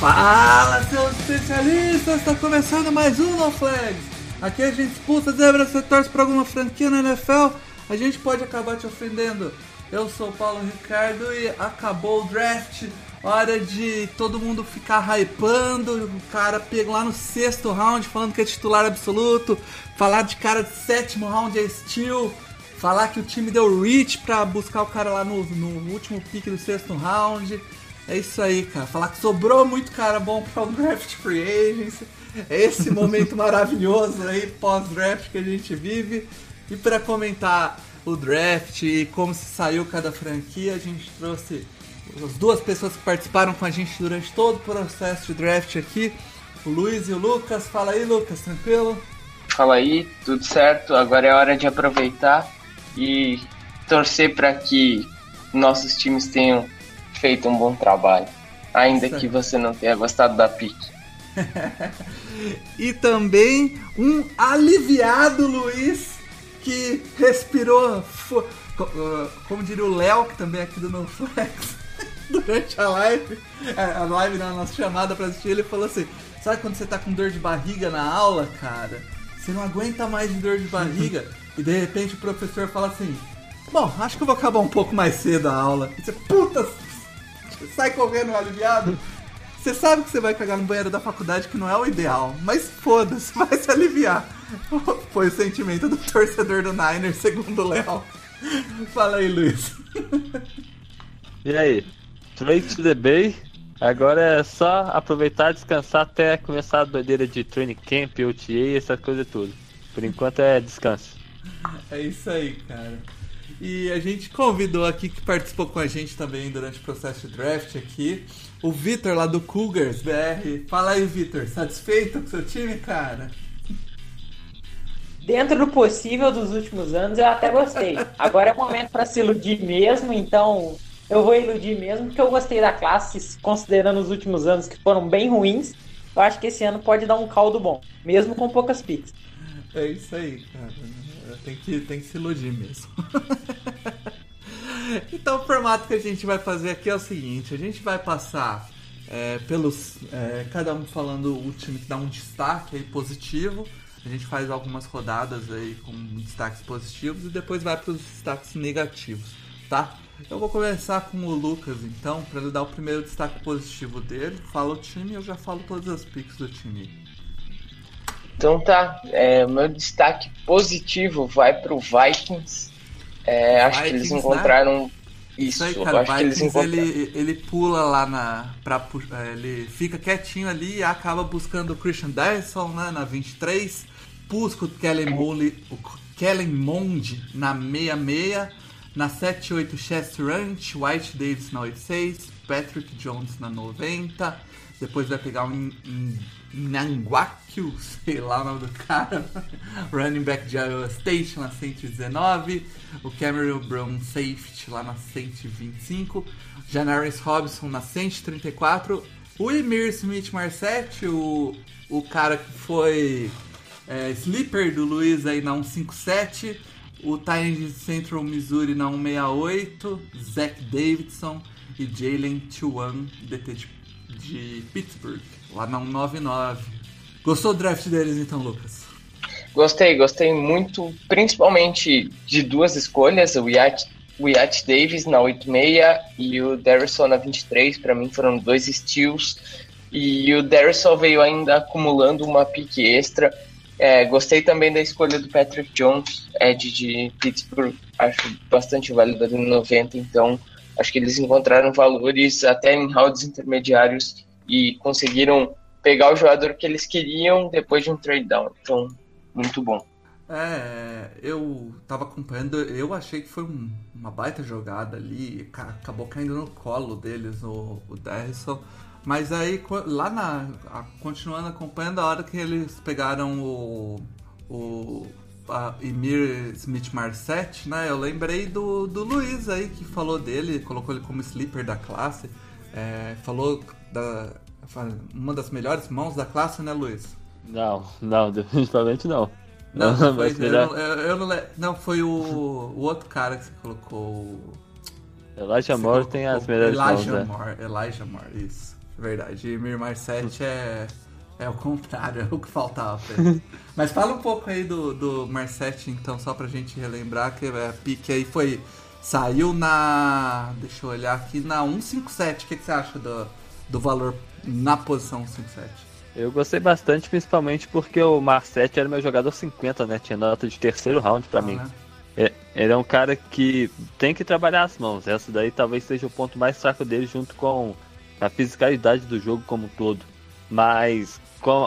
Fala, seus especialistas! Está começando mais um No Flags. Aqui a gente expulsa zebra, você torce para alguma franquia na NFL, a gente pode acabar te ofendendo. Eu sou o Paulo Ricardo e acabou o draft. Hora de todo mundo ficar hypando, o cara pega lá no sexto round falando que é titular absoluto, falar de cara de sétimo round é steel, falar que o time deu reach pra buscar o cara lá no, no último pick do sexto round. É isso aí, cara. Falar que sobrou muito cara bom para o draft free agency. É esse momento maravilhoso aí pós-draft que a gente vive. E para comentar o draft e como se saiu cada franquia, a gente trouxe as duas pessoas que participaram com a gente durante todo o processo de draft aqui, o Luiz e o Lucas. Fala aí, Lucas, tranquilo? Fala aí, tudo certo? Agora é hora de aproveitar e torcer para que nossos times tenham feito um bom trabalho, ainda que você não tenha gostado da pique. e também um aliviado Luiz que respirou, como diria o Léo, que também é aqui do NoFlex, durante a live, é, a live na nossa chamada para assistir, ele falou assim: Sabe quando você tá com dor de barriga na aula, cara? Você não aguenta mais de dor de barriga, e de repente o professor fala assim: Bom, acho que eu vou acabar um pouco mais cedo a aula. E você, puta, sai correndo aliviado. Você sabe que você vai cagar no banheiro da faculdade, que não é o ideal, mas foda-se, vai se aliviar. Foi o sentimento do torcedor do Niner, segundo o Léo. Fala aí, Luiz. E aí? Trade to the Bay. Agora é só aproveitar, descansar até começar a doideira de training camp, OTA, essas coisas tudo. Por enquanto é descanso. É isso aí, cara. E a gente convidou aqui que participou com a gente também durante o processo de draft aqui, o Vitor lá do Cougars BR. Fala aí, Vitor, satisfeito com seu time, cara? Dentro do possível dos últimos anos, eu até gostei. Agora é o momento para se iludir mesmo, então eu vou iludir mesmo, porque eu gostei da classe, considerando os últimos anos que foram bem ruins. Eu acho que esse ano pode dar um caldo bom, mesmo com poucas picks. É isso aí, cara tem que, tem que se iludir mesmo. então o formato que a gente vai fazer aqui é o seguinte, a gente vai passar é, pelos. É, cada um falando o time que dá um destaque aí positivo. A gente faz algumas rodadas aí com destaques positivos e depois vai para os destaques negativos, tá? Eu vou começar com o Lucas então, para ele dar o primeiro destaque positivo dele. Fala o time e eu já falo todas as picks do time. Então tá, é, meu destaque positivo vai pro Vikings. É, acho Vikings, que eles encontraram né? isso. Aí, cara, acho Vikings, que eles encontraram... ele, ele pula lá na. Pra, é, ele fica quietinho ali e acaba buscando o Christian Dyson né, na 23. Busca o Kellen, Mole, o Kellen Mond na 66. Na 78, Chester Ranch, White Davis na 86, Patrick Jones na 90. Depois vai pegar um, um Nanguakyu, sei lá o nome do cara, running back de Iowa State na 119, o Cameron Brown safety lá na 125, Janaris Robson na 134, o Emir Smith Marset, o, o cara que foi é, sleeper do Luiz aí na 157, o Tyrant Central Missouri na 168, Zach Davidson e Jalen Chuan, DT de, de Pittsburgh lá na 199. Gostou do draft deles então, Lucas? Gostei, gostei muito, principalmente de duas escolhas, o Yacht, o Yacht Davis na 86 e o Darrison na 23, para mim foram dois steals. E o Darrison veio ainda acumulando uma pique extra. É, gostei também da escolha do Patrick Jones, Ed de Pittsburgh, acho bastante válido ali no 90, então acho que eles encontraram valores até em rounds intermediários e conseguiram pegar o jogador que eles queriam depois de um trade down. Então, muito bom. É, eu tava acompanhando, eu achei que foi um, uma baita jogada ali, acabou caindo no colo deles o, o Derrisson. Mas aí, lá na. Continuando acompanhando, a hora que eles pegaram o. o a Emir Smith Marset, né? Eu lembrei do, do Luiz aí, que falou dele, colocou ele como sleeper da classe. É, falou da. Uma das melhores mãos da classe, né, Luiz? Não, não, definitivamente não. Não, não foi, eu, eu, eu não, não, foi o, o outro cara que você colocou. Elijah Moore tem as melhores Elijah mãos, né? Moore, né? Elijah Moore, isso. Verdade. E Mir 7 é, é o contrário, é o que faltava Mas fala um pouco aí do, do Marset, então, só pra gente relembrar que a pique aí foi. Saiu na. Deixa eu olhar aqui, na 157. O que, que você acha do, do valor na posição 157? Eu gostei bastante, principalmente porque o Marset era meu jogador 50, né? Tinha nota de terceiro round para ah, mim. Né? Ele é um cara que tem que trabalhar as mãos. Essa daí talvez seja o ponto mais fraco dele, junto com a fisicalidade do jogo como um todo. Mas,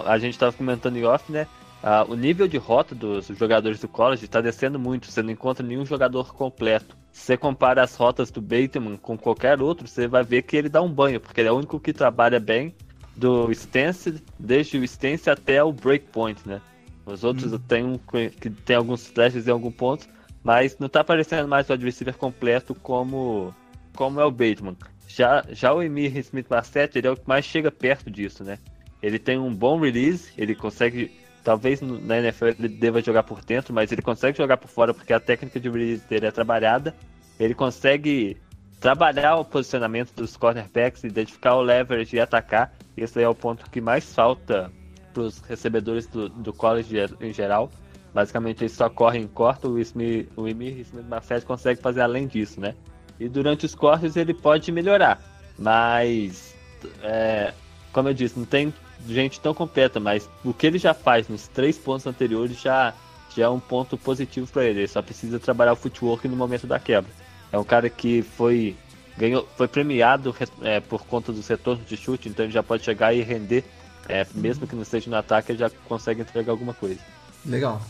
a gente estava comentando em off, né? Uh, o nível de rota dos jogadores do college está descendo muito. Você não encontra nenhum jogador completo. Se você compara as rotas do Bateman com qualquer outro, você vai ver que ele dá um banho, porque ele é o único que trabalha bem do stance, desde o stance até o breakpoint, né? Os outros hum. tem, um, que tem alguns flashes em algum ponto, mas não tá aparecendo mais o adversário completo como, como é o Bateman. Já, já o Emir Smith Marset, ele é o que mais chega perto disso, né? Ele tem um bom release, ele consegue, talvez na NFL ele deva jogar por dentro, mas ele consegue jogar por fora porque a técnica de release dele é trabalhada. Ele consegue trabalhar o posicionamento dos cornerbacks, identificar o leverage e atacar. Esse é o ponto que mais falta para os recebedores do, do college em geral. Basicamente, eles só correm corta, o, Smith, o Emir Smith Marset consegue fazer além disso, né? E durante os cortes ele pode melhorar, mas, é, como eu disse, não tem gente tão completa, mas o que ele já faz nos três pontos anteriores já, já é um ponto positivo para ele. Ele só precisa trabalhar o footwork no momento da quebra. É um cara que foi ganhou, foi premiado é, por conta dos retornos de chute, então ele já pode chegar e render, é, mesmo que não esteja no ataque, ele já consegue entregar alguma coisa. Legal.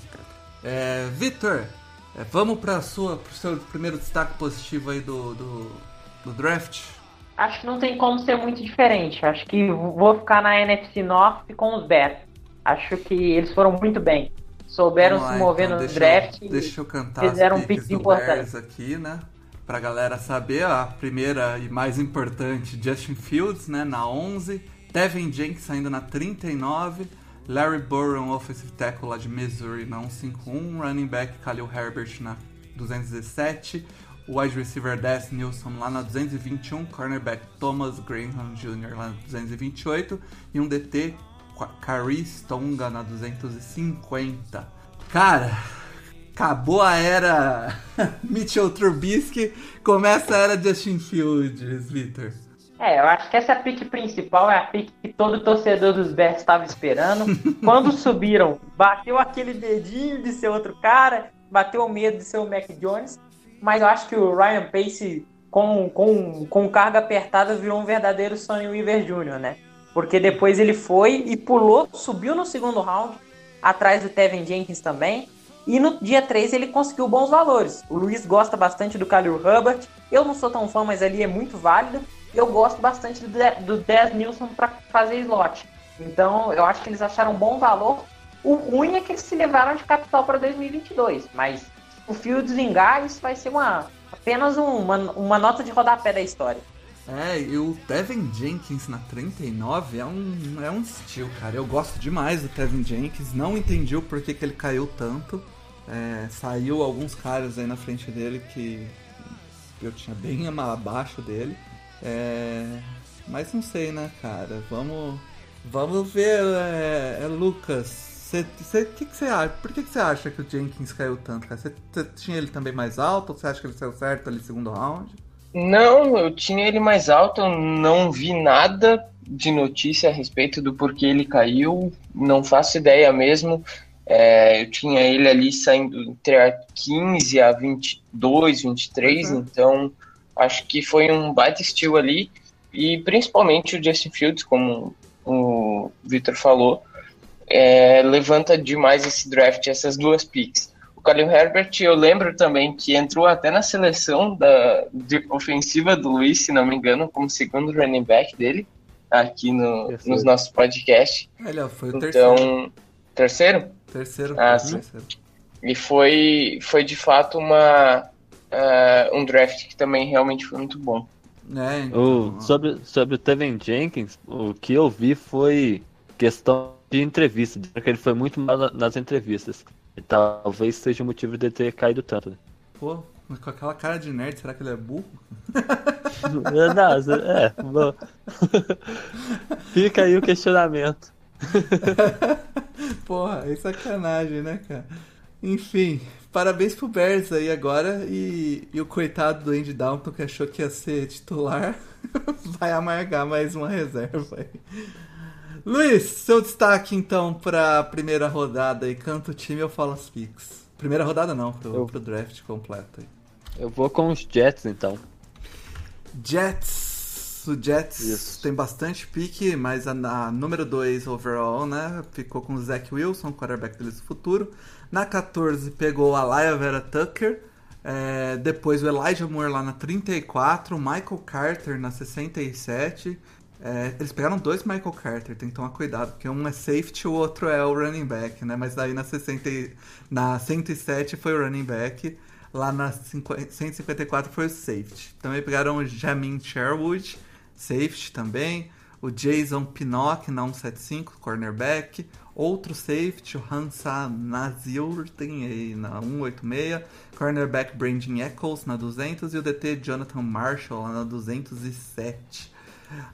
É, Victor, é, vamos para o seu primeiro destaque positivo aí do, do, do, draft? Acho que não tem como ser muito diferente. Acho que vou ficar na NFC North com os Bears. Acho que eles foram muito bem. Souberam lá, se mover então, no draft eu, deixa eu cantar fizeram picks importantes aqui, né? Pra galera saber, a primeira e mais importante, Justin Fields, né, na 11, Devin Jenkins ainda na 39, Larry Burrow, offensive tackle lá de Missouri, na 151, running back Khalil Herbert na 217, wide receiver Des Nilsson lá na 221, cornerback Thomas Graham Jr. lá na 228 e um DT Caris Tonga na 250. Cara, acabou a era Mitchell Trubisky, começa a era Justin Fields, Victor. É, eu acho que essa pique principal é a pique que todo torcedor dos Bears estava esperando. Quando subiram, bateu aquele dedinho de ser outro cara, bateu o medo de ser o Mac Jones, mas eu acho que o Ryan Pace, com, com, com carga apertada, virou um verdadeiro Sonny Weaver Jr., né? Porque depois ele foi e pulou, subiu no segundo round, atrás do Tevin Jenkins também, e no dia 3 ele conseguiu bons valores. O Luiz gosta bastante do Khalil Hubbard. Eu não sou tão fã, mas ali é muito válido. Eu gosto bastante do, Des Nilson para fazer slot. Então eu acho que eles acharam um bom valor. O ruim é que eles se levaram de capital para 2022. Mas o Fields vingar, isso vai ser uma, apenas uma, uma nota de rodapé da história. É, e o Tevin Jenkins na 39 é um, é um estilo, cara. Eu gosto demais do Tevin Jenkins. Não entendi o porquê que ele caiu tanto. É, saiu alguns caras aí na frente dele que eu tinha bem abaixo dele. É, mas não sei, né, cara? Vamos, vamos ver, é, é Lucas. Você, que que você acha? Por que, que você acha que o Jenkins caiu tanto, cara? Você tinha ele também mais alto ou você acha que ele saiu certo ali segundo round? Não, eu tinha ele mais alto, eu não vi nada de notícia a respeito do porquê ele caiu, não faço ideia mesmo. É, eu tinha ele ali saindo entre a 15 a 22, 23, uhum. então acho que foi um baita estilo ali. E principalmente o Justin Fields, como o Victor falou, é, levanta demais esse draft, essas duas picks. O Khalil Herbert, eu lembro também que entrou até na seleção da ofensiva do Luiz, se não me engano, como segundo running back dele, aqui no, nos nossos podcasts. Ele foi o então, terceiro. Terceiro? Terceiro. Ah, sim. Terceiro. E foi, foi de fato uma, uh, um draft que também realmente foi muito bom. É, então... o, sobre, sobre o Tevin Jenkins, o que eu vi foi questão de entrevista, que ele foi muito mal nas entrevistas. E talvez seja o motivo de ter caído tanto. Né? Pô, mas com aquela cara de nerd, será que ele é burro? Não, é, bom. Fica aí o questionamento. Porra, é sacanagem, né, cara? Enfim, parabéns pro Bears aí agora. E, e o coitado do Andy Dalton que achou que ia ser titular vai amargar mais uma reserva aí. Luiz, seu destaque então para a primeira rodada aí. Canta o time eu falo as picks. Primeira rodada não, pro, eu, pro draft completo aí. Eu vou com os Jets então. Jets. O Jets Isso. tem bastante pique, mas a, a número 2 overall, né? Ficou com o Zach Wilson, quarterback deles do futuro. Na 14 pegou a Laia Vera Tucker. É, depois o Elijah Moore lá na 34, o Michael Carter na 67 é, eles pegaram dois Michael Carter, tem que tomar cuidado, porque um é safety o outro é o running back, né? Mas daí na, 60, na 107 foi o running back, lá na 50, 154 foi o safety. Também pegaram o Jamin Sherwood, safety também, o Jason Pinnock na 175, cornerback, outro safety, o Hansa Nazir, tem aí na 186, cornerback Brandon Eccles na 200 e o DT Jonathan Marshall lá na 207.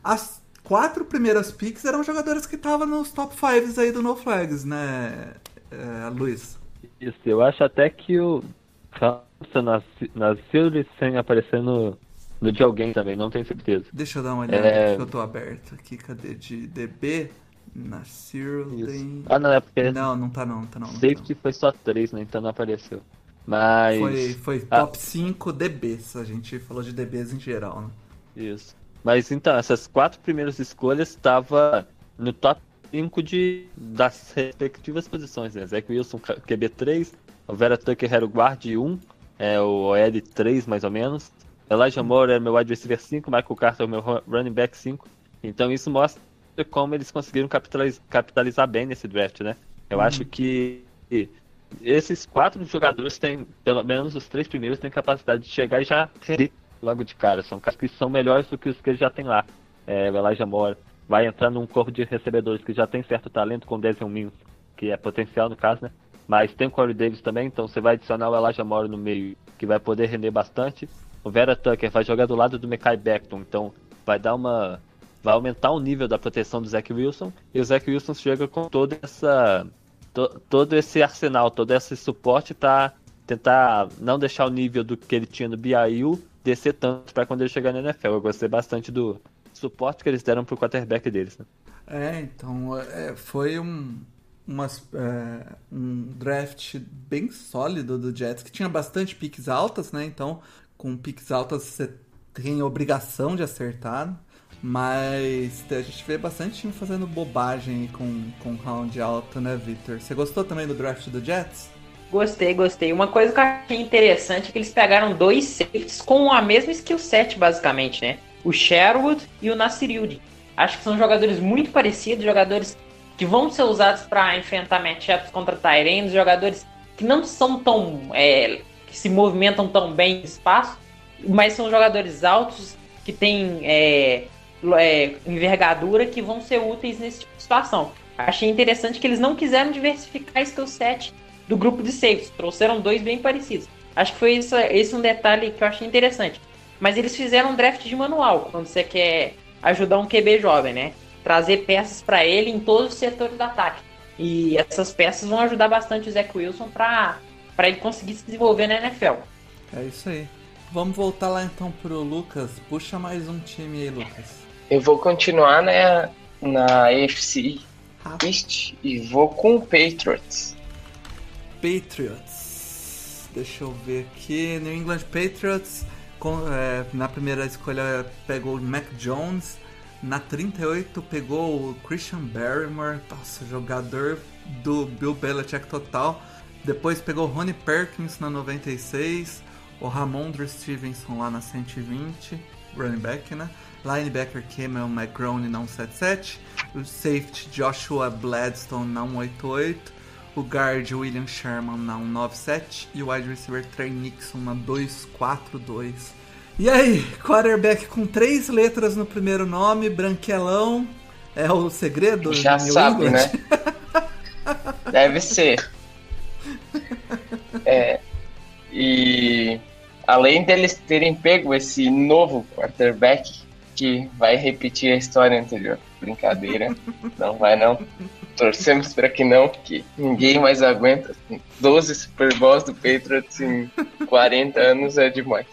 As quatro primeiras picks eram jogadores que estavam nos top 5 aí do No Flags, né, é, Luiz? Isso, eu acho até que o Hansa na, na sem aparecer no, no de alguém também, não tenho certeza. Deixa eu dar uma olhada é... que eu tô aberto aqui, cadê? De DB? Na Sirlin. Ah, não, é porque. Não, não tá não, tá não. Safety tá. foi só 3, né? Então não apareceu. Mas. Foi, foi ah. top 5 DBs, a gente falou de DBs em geral, né? Isso. Mas então, essas quatro primeiras escolhas estavam no top 5 de, das respectivas posições, né? Zach Wilson, QB3, o Vera Tucker era o guard 1, é, o OL 3 mais ou menos. Elijah Moore era meu wide receiver 5, Michael Carter o meu running back 5. Então isso mostra como eles conseguiram capitalizar, capitalizar bem nesse draft, né? Eu uhum. acho que esses quatro jogadores têm, pelo menos os três primeiros, têm capacidade de chegar e já logo de cara. São caras que são melhores do que os que ele já tem lá. É, o Elijah Moore vai entrar num corpo de recebedores que já tem certo talento com o Desmond Mills, que é potencial no caso, né? Mas tem o Corey Davis também, então você vai adicionar o Elijah Moore no meio, que vai poder render bastante. O Vera Tucker vai jogar do lado do Mekai Beckton, então vai dar uma. vai aumentar o nível da proteção do Zach Wilson. E o Zach Wilson chega com toda essa. To, todo esse arsenal, todo esse suporte para tentar não deixar o nível do que ele tinha no BYU descer tanto para quando ele chegar na NFL. Eu gostei bastante do suporte que eles deram pro quarterback deles. Né? É, então é, foi um, é, um draft bem sólido do Jets, que tinha bastante piques altas, né? Então, com piques altas você tem obrigação de acertar. Mas a gente vê bastante time fazendo bobagem com, com round alto, né, Victor? Você gostou também do draft do Jets? Gostei, gostei. Uma coisa que eu achei interessante é que eles pegaram dois safeties com a mesma skill set, basicamente, né? O Sherwood e o Nasir Acho que são jogadores muito parecidos, jogadores que vão ser usados para enfrentar matchups contra Tyrands, jogadores que não são tão. É, que se movimentam tão bem no espaço, mas são jogadores altos que têm é, é, envergadura que vão ser úteis nesse tipo de situação. Achei interessante que eles não quiseram diversificar skill set do grupo de safes. Trouxeram dois bem parecidos. Acho que foi isso, esse um detalhe que eu achei interessante. Mas eles fizeram um draft de manual, quando você quer ajudar um QB jovem, né? Trazer peças para ele em todos os setores do ataque. E essas peças vão ajudar bastante o Zach Wilson para ele conseguir se desenvolver na NFL. É isso aí. Vamos voltar lá então pro Lucas. Puxa mais um time aí, Lucas. Eu vou continuar né, na AFC East e vou com o Patriots. Patriots. Deixa eu ver aqui. New England Patriots. Com, é, na primeira escolha pegou o Mac Jones. Na 38 pegou o Christian Barrymore, nossa, jogador do Bill Belichick total. Depois pegou o Ronnie Perkins na 96, o Ramondre Stevenson lá na 120, running back, né? Linebacker Cameron McGrone na 177, o safety Joshua Bladstone na 188, o guard William Sherman na 197 e o wide receiver Trey Nixon na 242. E aí, quarterback com três letras no primeiro nome, branquelão, é o segredo? Já sabe, England? né? Deve ser. É, e além deles terem pego esse novo quarterback que vai repetir a história anterior, brincadeira, não vai não. Torcemos para que não, porque ninguém mais aguenta. 12 Super Bowls do Patriots em 40 anos é demais.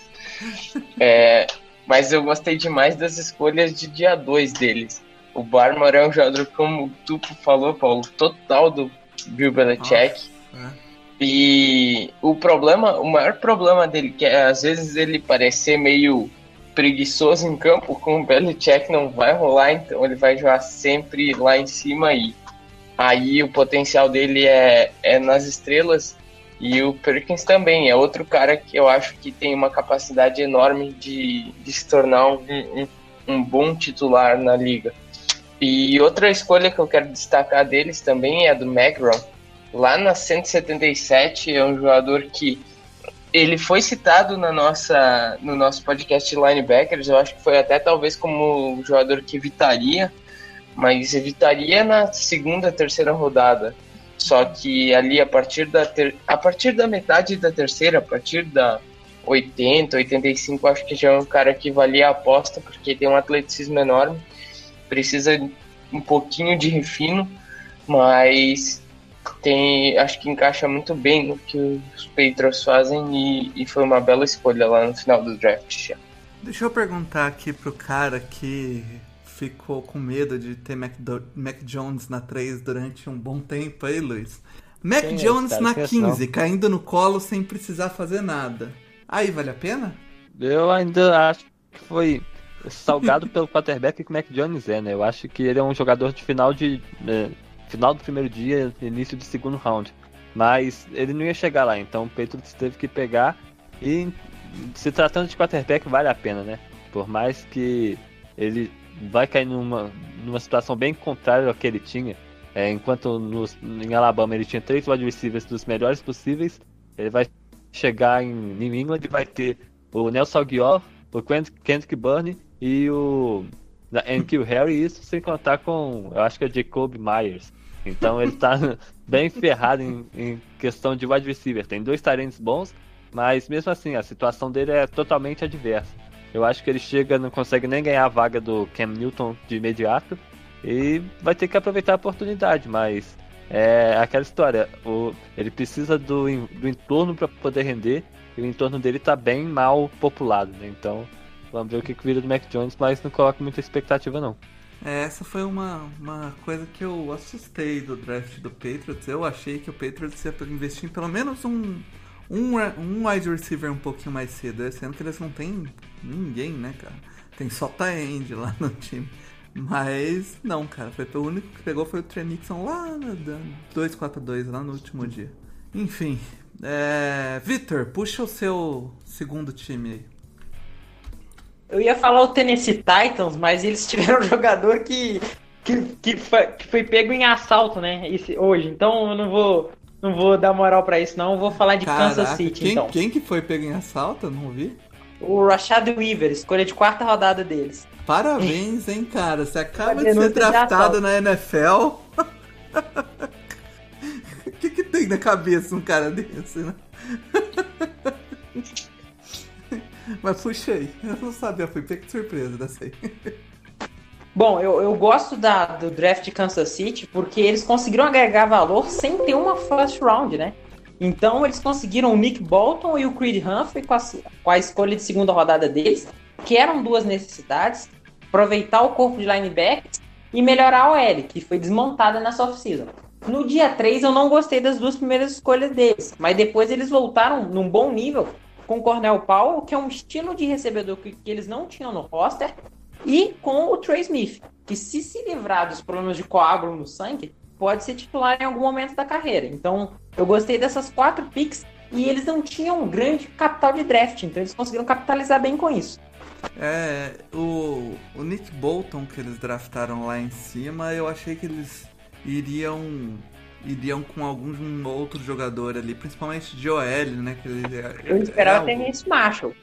É, mas eu gostei demais das escolhas de dia 2 deles. O Barmore é um jogador, como tu falou, Paulo, total do Bill Belichick. É. E o problema, o maior problema dele, que é às vezes ele parecer meio preguiçoso em campo, com o Belichick não vai rolar, então ele vai jogar sempre lá em cima e aí o potencial dele é, é nas estrelas. E o Perkins também é outro cara que eu acho que tem uma capacidade enorme de, de se tornar um, um, um bom titular na liga. E outra escolha que eu quero destacar deles também é a do Magron lá na 177 é um jogador que ele foi citado na nossa, no nosso podcast Linebackers, eu acho que foi até talvez como o jogador que evitaria, mas evitaria na segunda, terceira rodada. Só que ali a partir da ter, a partir da metade da terceira, a partir da 80, 85, acho que já é um cara que valia a aposta, porque tem um atleticismo enorme, precisa um pouquinho de refino, mas tem, acho que encaixa muito bem no que os Patriots fazem e, e foi uma bela escolha lá no final do draft. Deixa eu perguntar aqui pro cara que ficou com medo de ter Mac, Do Mac Jones na 3 durante um bom tempo aí, Luiz. Mac é Jones é na 15, caindo no colo sem precisar fazer nada. Aí vale a pena? Eu ainda acho que foi salgado pelo quarterback que o Mac Jones é, né? Eu acho que ele é um jogador de final de. Né, final do primeiro dia, início do segundo round. Mas ele não ia chegar lá, então o Patriots teve que pegar e se tratando de quarterback vale a pena, né? Por mais que ele vai cair numa, numa situação bem contrária ao que ele tinha. É, enquanto em Alabama ele tinha três wide receivers dos melhores possíveis, ele vai chegar em New England e vai ter o Nelson Aguilar, o Kendrick Byrne e o N.Q. Harry, isso sem contar com, eu acho que é Jacob Myers. Então ele tá bem ferrado em, em, questão de wide receiver. Tem dois talentos bons, mas mesmo assim a situação dele é totalmente adversa. Eu acho que ele chega, não consegue nem ganhar a vaga do Cam Newton de imediato e vai ter que aproveitar a oportunidade, mas é aquela história, o, ele precisa do, do entorno para poder render e o entorno dele tá bem mal populado, né? Então vamos ver o que, que vira do Mac Jones, mas não coloca muita expectativa não. É, essa foi uma, uma coisa que eu assustei do draft do Patriots. Eu achei que o Patriots ia investir em pelo menos um, um, um wide receiver um pouquinho mais cedo, sendo que eles não tem ninguém, né, cara? Tem só Taend lá no time. Mas não, cara, foi o único que pegou foi o Trey lá no 2-4-2, lá no último dia. Enfim, é... Victor, puxa o seu segundo time aí. Eu ia falar o Tennessee Titans, mas eles tiveram um jogador que, que, que, foi, que foi pego em assalto, né? Esse, hoje. Então eu não vou, não vou dar moral para isso, não. Eu vou falar de Caraca, Kansas City. Quem, então. quem que foi pego em assalto? Eu não vi. O Rashad Weaver, escolha de quarta rodada deles. Parabéns, hein, cara. Você acaba de ser draftado na NFL. O que, que tem na cabeça um cara desse, né? Mas puxei. Eu não sabia, fui pego de surpresa dessa aí. Bom, eu, eu gosto da, do draft de Kansas City porque eles conseguiram agregar valor sem ter uma first round, né? Então eles conseguiram o Nick Bolton e o Creed Humphrey com a, com a escolha de segunda rodada deles, que eram duas necessidades, aproveitar o corpo de linebackers e melhorar a OL, que foi desmontada nessa off-season. No dia 3 eu não gostei das duas primeiras escolhas deles, mas depois eles voltaram num bom nível com o Cornel Powell, que é um estilo de recebedor que, que eles não tinham no roster, E com o Trey Smith, que se se livrar dos problemas de coágulo no sangue, pode ser titular em algum momento da carreira. Então, eu gostei dessas quatro picks e eles não tinham um grande capital de draft, então eles conseguiram capitalizar bem com isso. É, o, o Nick Bolton que eles draftaram lá em cima, eu achei que eles iriam iriam com algum outro jogador ali, principalmente de OL, né? Que ele, é, eu esperava é ter esse Marshall.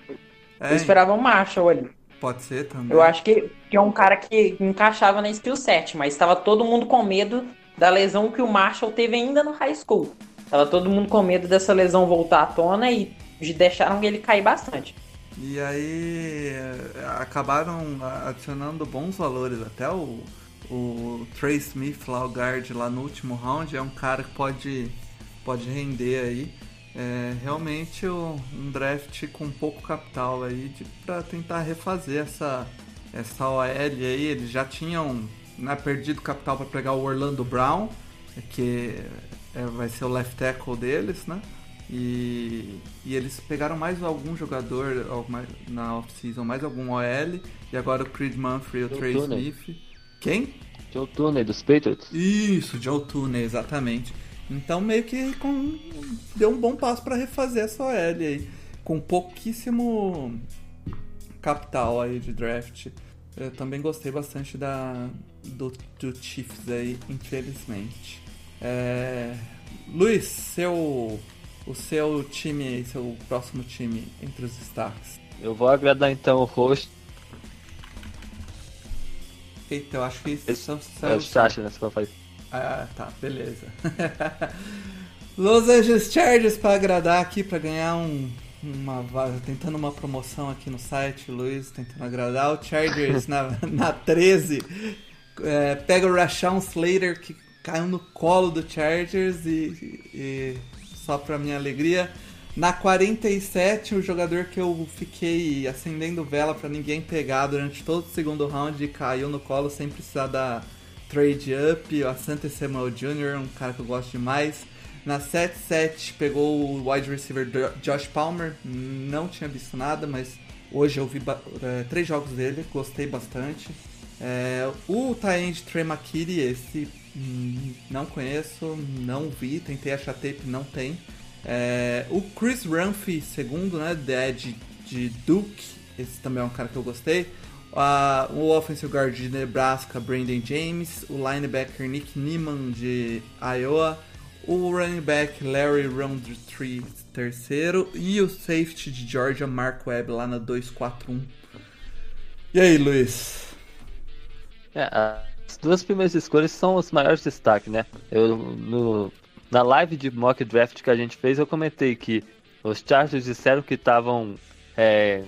É, eu esperava um Marshall ali. Pode ser também. Eu acho que, que é um cara que encaixava na skill set, mas estava todo mundo com medo da lesão que o Marshall teve ainda no high school. Tava todo mundo com medo dessa lesão voltar à tona e deixaram ele cair bastante. E aí acabaram adicionando bons valores. Até o, o Trey Smith lá, o guard lá no último round, é um cara que pode, pode render aí. É, realmente um draft com pouco capital aí para tentar refazer essa, essa OL aí. Eles já tinham né, perdido capital para pegar o Orlando Brown, que é, vai ser o left tackle deles, né? E, e eles pegaram mais algum jogador na off-season, mais algum OL, e agora o Creed Mumphrey e o Trey Smith. Quem? Joe Tooney dos Patriots. Isso, Joe Tooney, exatamente. Então meio que com, deu um bom passo para refazer essa OL aí, com pouquíssimo capital aí de draft. Eu também gostei bastante da, do, do Chiefs aí, infelizmente. É, Luiz, seu, o seu time, seu próximo time entre os destaques. Eu vou agradar então o host. Eita, eu acho que isso são É o chat, né? Você fazer. Ah, tá, beleza. Los Angeles Chargers para agradar aqui, para ganhar um, uma tentando uma promoção aqui no site, Luiz, tentando agradar o Chargers na, na 13. É, pega o Rashawn Slater, que caiu no colo do Chargers e, e só para minha alegria. Na 47, o jogador que eu fiquei acendendo vela para ninguém pegar durante todo o segundo round caiu no colo sem precisar da trade up. O Asante Samuel Jr., um cara que eu gosto demais. Na 7-7 pegou o wide receiver Josh Palmer. Não tinha visto nada, mas hoje eu vi é, três jogos dele, gostei bastante. É, o Tyend Trey McKitty, esse hum, não conheço, não vi, tentei achar tape, não tem. É, o Chris Rumphy, segundo, né, Dead de Duke, esse também é um cara que eu gostei. Uh, o offensive guard de Nebraska, Brandon James. O linebacker Nick Niemann de Iowa o running back Larry Roundtree terceiro e o safety de Georgia Mark Webb lá na 241. E aí, Luiz? É, as duas primeiras escolhas são os maiores destaques, né? Eu no, na live de mock draft que a gente fez, eu comentei que os Chargers disseram que estavam é,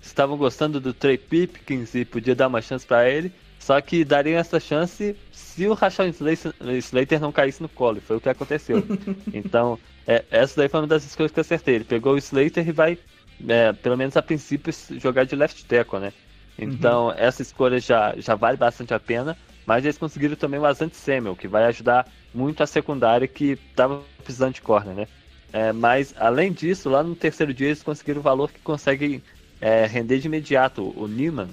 estavam gostando do Trey Pipkins e podia dar uma chance para ele, só que dariam essa chance se o Rashawn Slater não caísse no colo, foi o que aconteceu. então, é, essa daí foi uma das escolhas que eu acertei. Ele pegou o Slater e vai, é, pelo menos a princípio, jogar de left tackle, né? Então, uhum. essa escolha já, já vale bastante a pena. Mas eles conseguiram também o Asante Samuel, que vai ajudar muito a secundária que estava precisando de corner, né? É, mas, além disso, lá no terceiro dia eles conseguiram o valor que consegue é, render de imediato. O Neiman,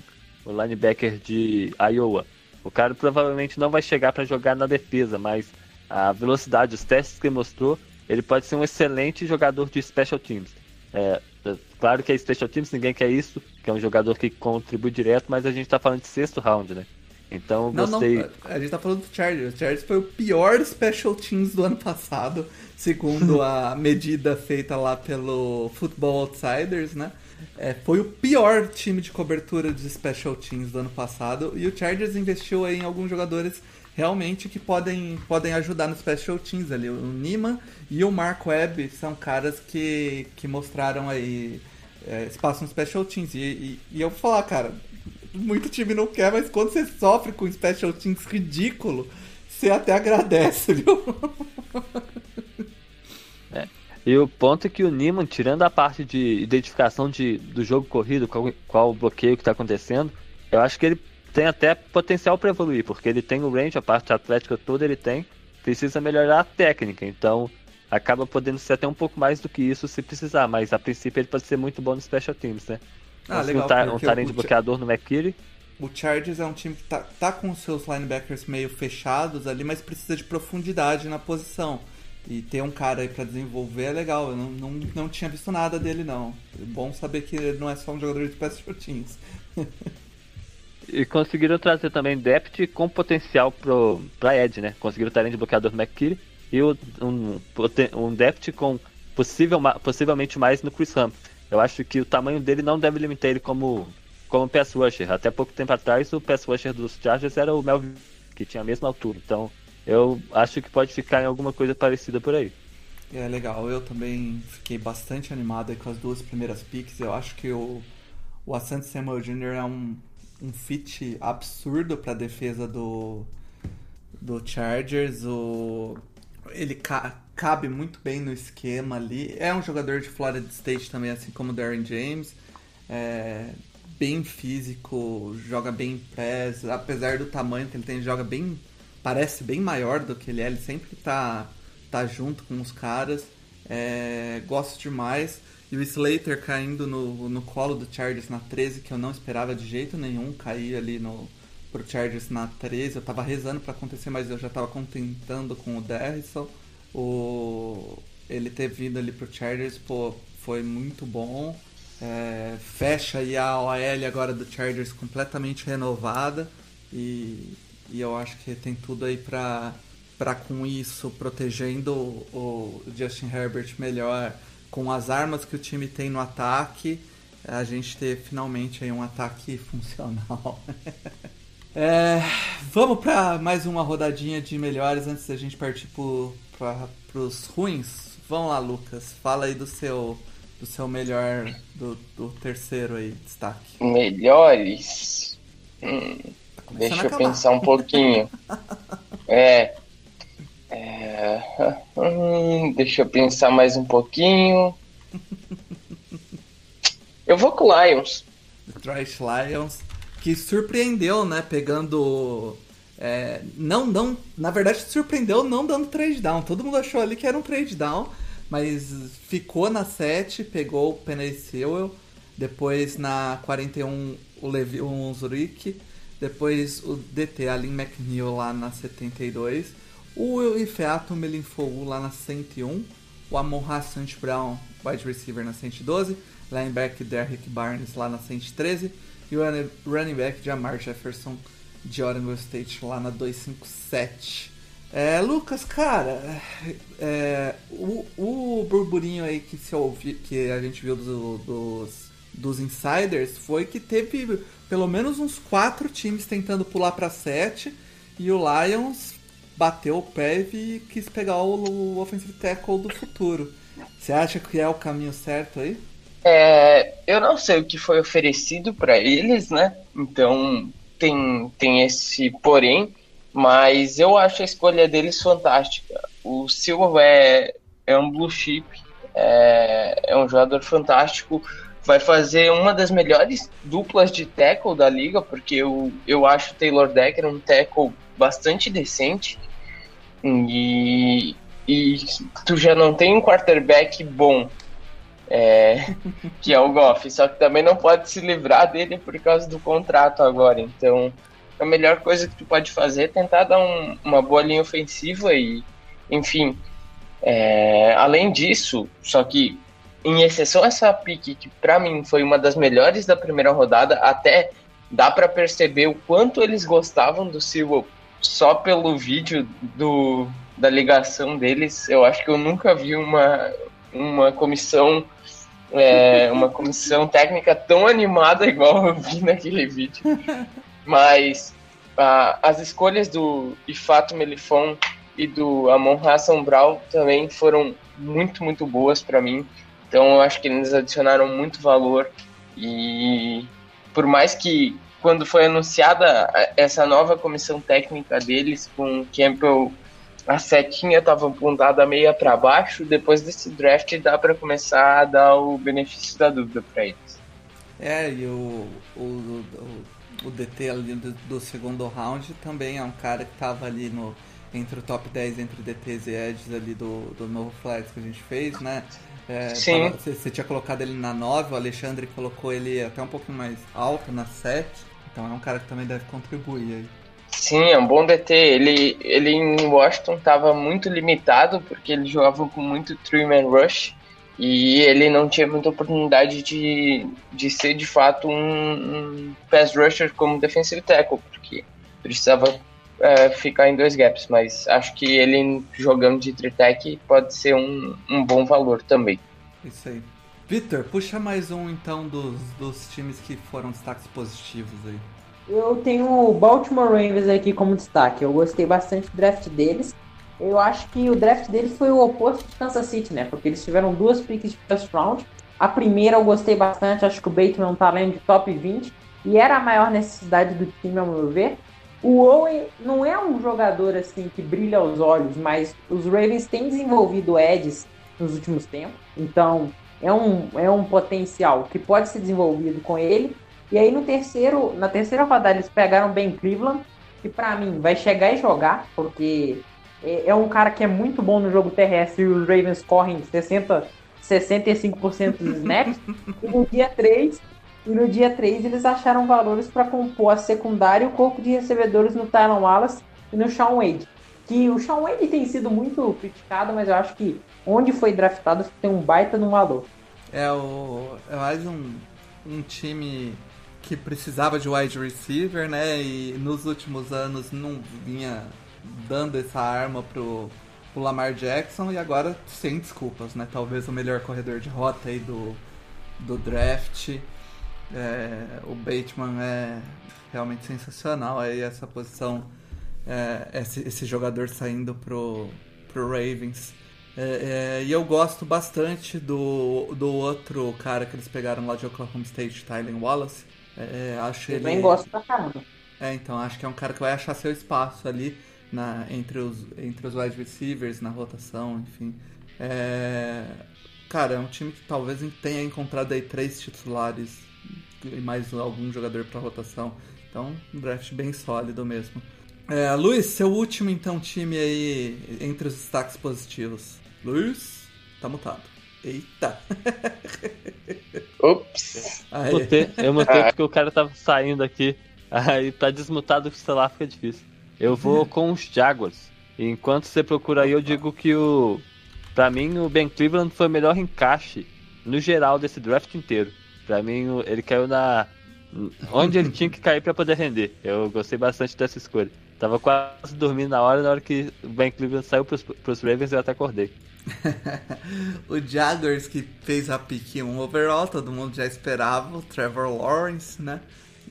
o linebacker de Iowa. O cara provavelmente não vai chegar para jogar na defesa, mas a velocidade, os testes que ele mostrou, ele pode ser um excelente jogador de special teams. É, é claro que é special teams, ninguém quer isso, que é um jogador que contribui direto, mas a gente está falando de sexto round, né? Então não, gostei. Não, a gente tá falando do Chargers. O Chargers foi o pior special teams do ano passado, segundo a medida feita lá pelo Football Outsiders, né? É, foi o pior time de cobertura de special teams do ano passado e o Chargers investiu em alguns jogadores realmente que podem, podem ajudar no special teams ali. O Nima e o Mark Webb são caras que, que mostraram aí é, espaço no special teams. E, e, e, eu vou falar, cara, muito time não quer, mas quando você sofre com special teams ridículo, você até agradece, viu? E o ponto é que o Niman, tirando a parte de identificação de, do jogo corrido, qual, qual o bloqueio que está acontecendo, eu acho que ele tem até potencial para evoluir, porque ele tem o range, a parte atlética toda ele tem, precisa melhorar a técnica, então acaba podendo ser até um pouco mais do que isso se precisar, mas a princípio ele pode ser muito bom no Special Teams, né? Ah, legal. Um, um talento bloqueador no McKinney o Chargers é um time que tá, tá com os seus linebackers meio fechados ali, mas precisa de profundidade na posição. E ter um cara aí pra desenvolver é legal. Eu não, não, não tinha visto nada dele, não. É bom saber que ele não é só um jogador de pés shortinhos. e conseguiram trazer também depth com potencial pro, pra Ed, né? Conseguiram o talento de bloqueador McKinney e um, um depth com possível, possivelmente mais no Chris Humphrey. Eu acho que o tamanho dele não deve limitar ele como, como pass rusher. Até pouco tempo atrás, o pass rusher dos Chargers era o Melvin, que tinha a mesma altura. Então, eu acho que pode ficar em alguma coisa parecida por aí. É legal, eu também fiquei bastante animado com as duas primeiras picks. Eu acho que o, o Asante Samuel Jr. é um, um fit absurdo para a defesa do, do Chargers. O, ele ca cabe muito bem no esquema ali. É um jogador de Florida State também, assim como o Darren James. É bem físico, joga bem em press, apesar do tamanho que ele tem, joga bem. Parece bem maior do que ele é, ele sempre tá, tá junto com os caras. É, gosto demais. E o Slater caindo no, no colo do Chargers na 13, que eu não esperava de jeito nenhum cair ali no, pro Chargers na 13. Eu tava rezando para acontecer, mas eu já tava contentando com o Derrisson. O, ele ter vindo ali pro Chargers, pô, foi muito bom. É, fecha aí a OL agora do Chargers completamente renovada. E, e eu acho que tem tudo aí pra, pra com isso, protegendo o, o Justin Herbert melhor, com as armas que o time tem no ataque, a gente ter finalmente aí um ataque funcional. É, vamos para mais uma rodadinha de melhores antes da gente partir para os ruins. Vamos lá, Lucas. Fala aí do seu do seu melhor do, do terceiro aí destaque. Melhores. Hum, tá deixa eu pensar um pouquinho. é, é hum, deixa eu pensar mais um pouquinho. Eu vou com Lions. Detroit Lions que surpreendeu, né? Pegando. É, não, não, na verdade surpreendeu não dando trade down. Todo mundo achou ali que era um trade down, mas ficou na 7, pegou o Penny Sewell, depois na 41 o Levi um Zurich, depois o DT Alin McNeil lá na 72, o Ifeato Melinfou lá na 101, o Amon Hassan Brown, wide receiver na 112, linebacker Derrick Barnes lá na 113 e o running back de Amar Jefferson de Oregon State lá na 257. É, Lucas, cara, é, o, o burburinho aí que, se ouvi, que a gente viu do, dos, dos insiders foi que teve pelo menos uns quatro times tentando pular para sete e o Lions bateu o pé e quis pegar o, o offensive tackle do futuro. Você acha que é o caminho certo aí? É, eu não sei o que foi oferecido para eles, né? Então tem, tem esse porém, mas eu acho a escolha deles fantástica. O Silva é, é um blue chip, é, é um jogador fantástico, vai fazer uma das melhores duplas de tackle da liga, porque eu, eu acho o Taylor Decker um tackle bastante decente. E, e tu já não tem um quarterback bom é, que é o Goff. Só que também não pode se livrar dele por causa do contrato agora. Então, a melhor coisa que tu pode fazer é tentar dar um, uma boa linha ofensiva e, enfim. É, além disso, só que em exceção essa pique que para mim foi uma das melhores da primeira rodada, até dá para perceber o quanto eles gostavam do Silva só pelo vídeo do, da ligação deles. Eu acho que eu nunca vi uma, uma comissão é, uma comissão técnica tão animada igual eu vi naquele vídeo. Mas as escolhas do Ifato Melifon e do Amon Hassan também foram muito, muito boas para mim. Então eu acho que eles adicionaram muito valor e por mais que quando foi anunciada essa nova comissão técnica deles com Campbell a setinha estava apontada meia para baixo, depois desse draft dá para começar a dar o benefício da dúvida para eles. É, e o, o, o, o DT ali do, do, segundo round também é um cara que estava ali no, entre o top 10 entre DTs e Edges ali do, do novo Flex que a gente fez, né? É, Sim. Você tinha colocado ele na 9, o Alexandre colocou ele até um pouquinho mais alto, na 7. Então é um cara que também deve contribuir aí. Sim, é um bom DT. Ele, ele em Washington estava muito limitado porque ele jogava com muito three-man rush e ele não tinha muita oportunidade de, de ser de fato um, um pass rusher como defensive tackle, porque precisava é, ficar em dois gaps, mas acho que ele jogando de tritec pode ser um, um bom valor também. Isso aí. Victor, puxa mais um então dos, dos times que foram destaques positivos aí. Eu tenho o Baltimore Ravens aqui como destaque. Eu gostei bastante do draft deles. Eu acho que o draft deles foi o oposto de Kansas City, né? Porque eles tiveram duas picks de first round. A primeira eu gostei bastante, acho que o Bateman tá além de top 20 e era a maior necessidade do time, ao meu ver. O Owen não é um jogador assim que brilha aos olhos, mas os Ravens têm desenvolvido edges nos últimos tempos, então é um, é um potencial que pode ser desenvolvido com ele. E aí no terceiro, na terceira rodada eles pegaram bem Cleveland, que para mim vai chegar e jogar, porque é, é, um cara que é muito bom no jogo terrestre e os Ravens correm 60, 65% dos snaps. e no dia 3, e no dia 3 eles acharam valores para compor a secundária e o corpo de recebedores no Tyron Wallace e no Sean Wade. Que o Sean Wade tem sido muito criticado, mas eu acho que onde foi draftado tem um baita no valor. É, o, é mais um, um time que precisava de wide receiver, né? E nos últimos anos não vinha dando essa arma pro, pro Lamar Jackson e agora sem desculpas, né? Talvez o melhor corredor de rota aí do, do draft. É, o Bateman é realmente sensacional aí essa posição, é, esse, esse, jogador saindo pro, pro Ravens. É, é, e eu gosto bastante do, do outro cara que eles pegaram lá de Oklahoma State, Tylen Wallace. É, é, acho eu ele... também gosto pra caramba. É, então acho que é um cara que vai achar seu espaço ali na, entre, os, entre os wide receivers, na rotação, enfim. É, cara, é um time que talvez tenha encontrado aí três titulares e mais algum jogador para rotação. Então, um draft bem sólido mesmo. É, Luiz, seu último então time aí entre os destaques positivos. Luiz, tá mutado. Eita! Ops! Eu mutei, eu mutei porque o cara tava saindo aqui. Aí tá desmutado o celular fica difícil. Eu vou com os Jaguars. Enquanto você procura aí, eu digo que o. Pra mim, o Ben Cleveland foi o melhor encaixe no geral desse draft inteiro. Pra mim, ele caiu na. Onde ele tinha que cair para poder render. Eu gostei bastante dessa escolha. Tava quase dormindo na hora, na hora que o Ben Cleveland saiu pros, pros Ravens, eu até acordei. o Jaguars que fez a pick 1 overall, todo mundo já esperava, o Trevor Lawrence, né?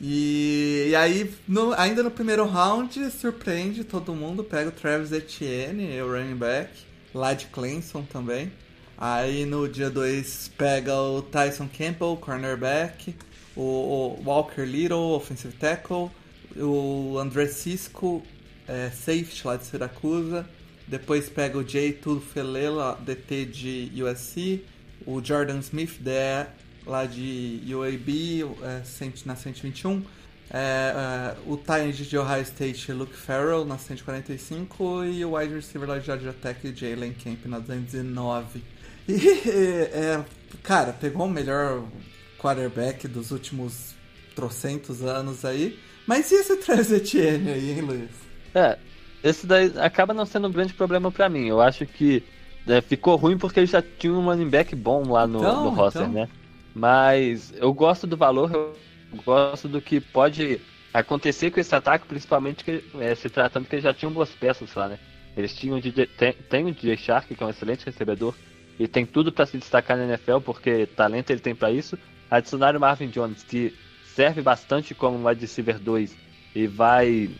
E, e aí, no, ainda no primeiro round, surpreende todo mundo, pega o Travis Etienne, o running back, lá de Clemson também. Aí no dia 2 pega o Tyson Campbell, cornerback, o, o Walker Little, offensive tackle, o André Cisco, é, safety lá de Siracusa. Depois pega o Jay Tufelela, DT de USC, o Jordan Smith, DE lá de UAB, é, na 121. É, é, o Tyrant de Ohio State, Luke Farrell, na 145. E o wide receiver lá de Georgia Tech, Jalen Camp, na 209. E, é, cara, pegou o melhor quarterback dos últimos trocentos anos aí. Mas e esse Travis Etienne aí, hein, Luiz? É, esse daí acaba não sendo um grande problema para mim. Eu acho que é, ficou ruim porque ele já tinha um running back bom lá no, então, no roster, então... né? Mas eu gosto do valor, eu gosto do que pode acontecer com esse ataque, principalmente que, é, se tratando que eles já tinham boas peças lá, né? Eles tinham o DJ, tem, tem o DJ Shark, que é um excelente recebedor, e tem tudo para se destacar na NFL, porque talento ele tem para isso. Adicionar o Marvin Jones, que serve bastante como wide receiver 2 e vai,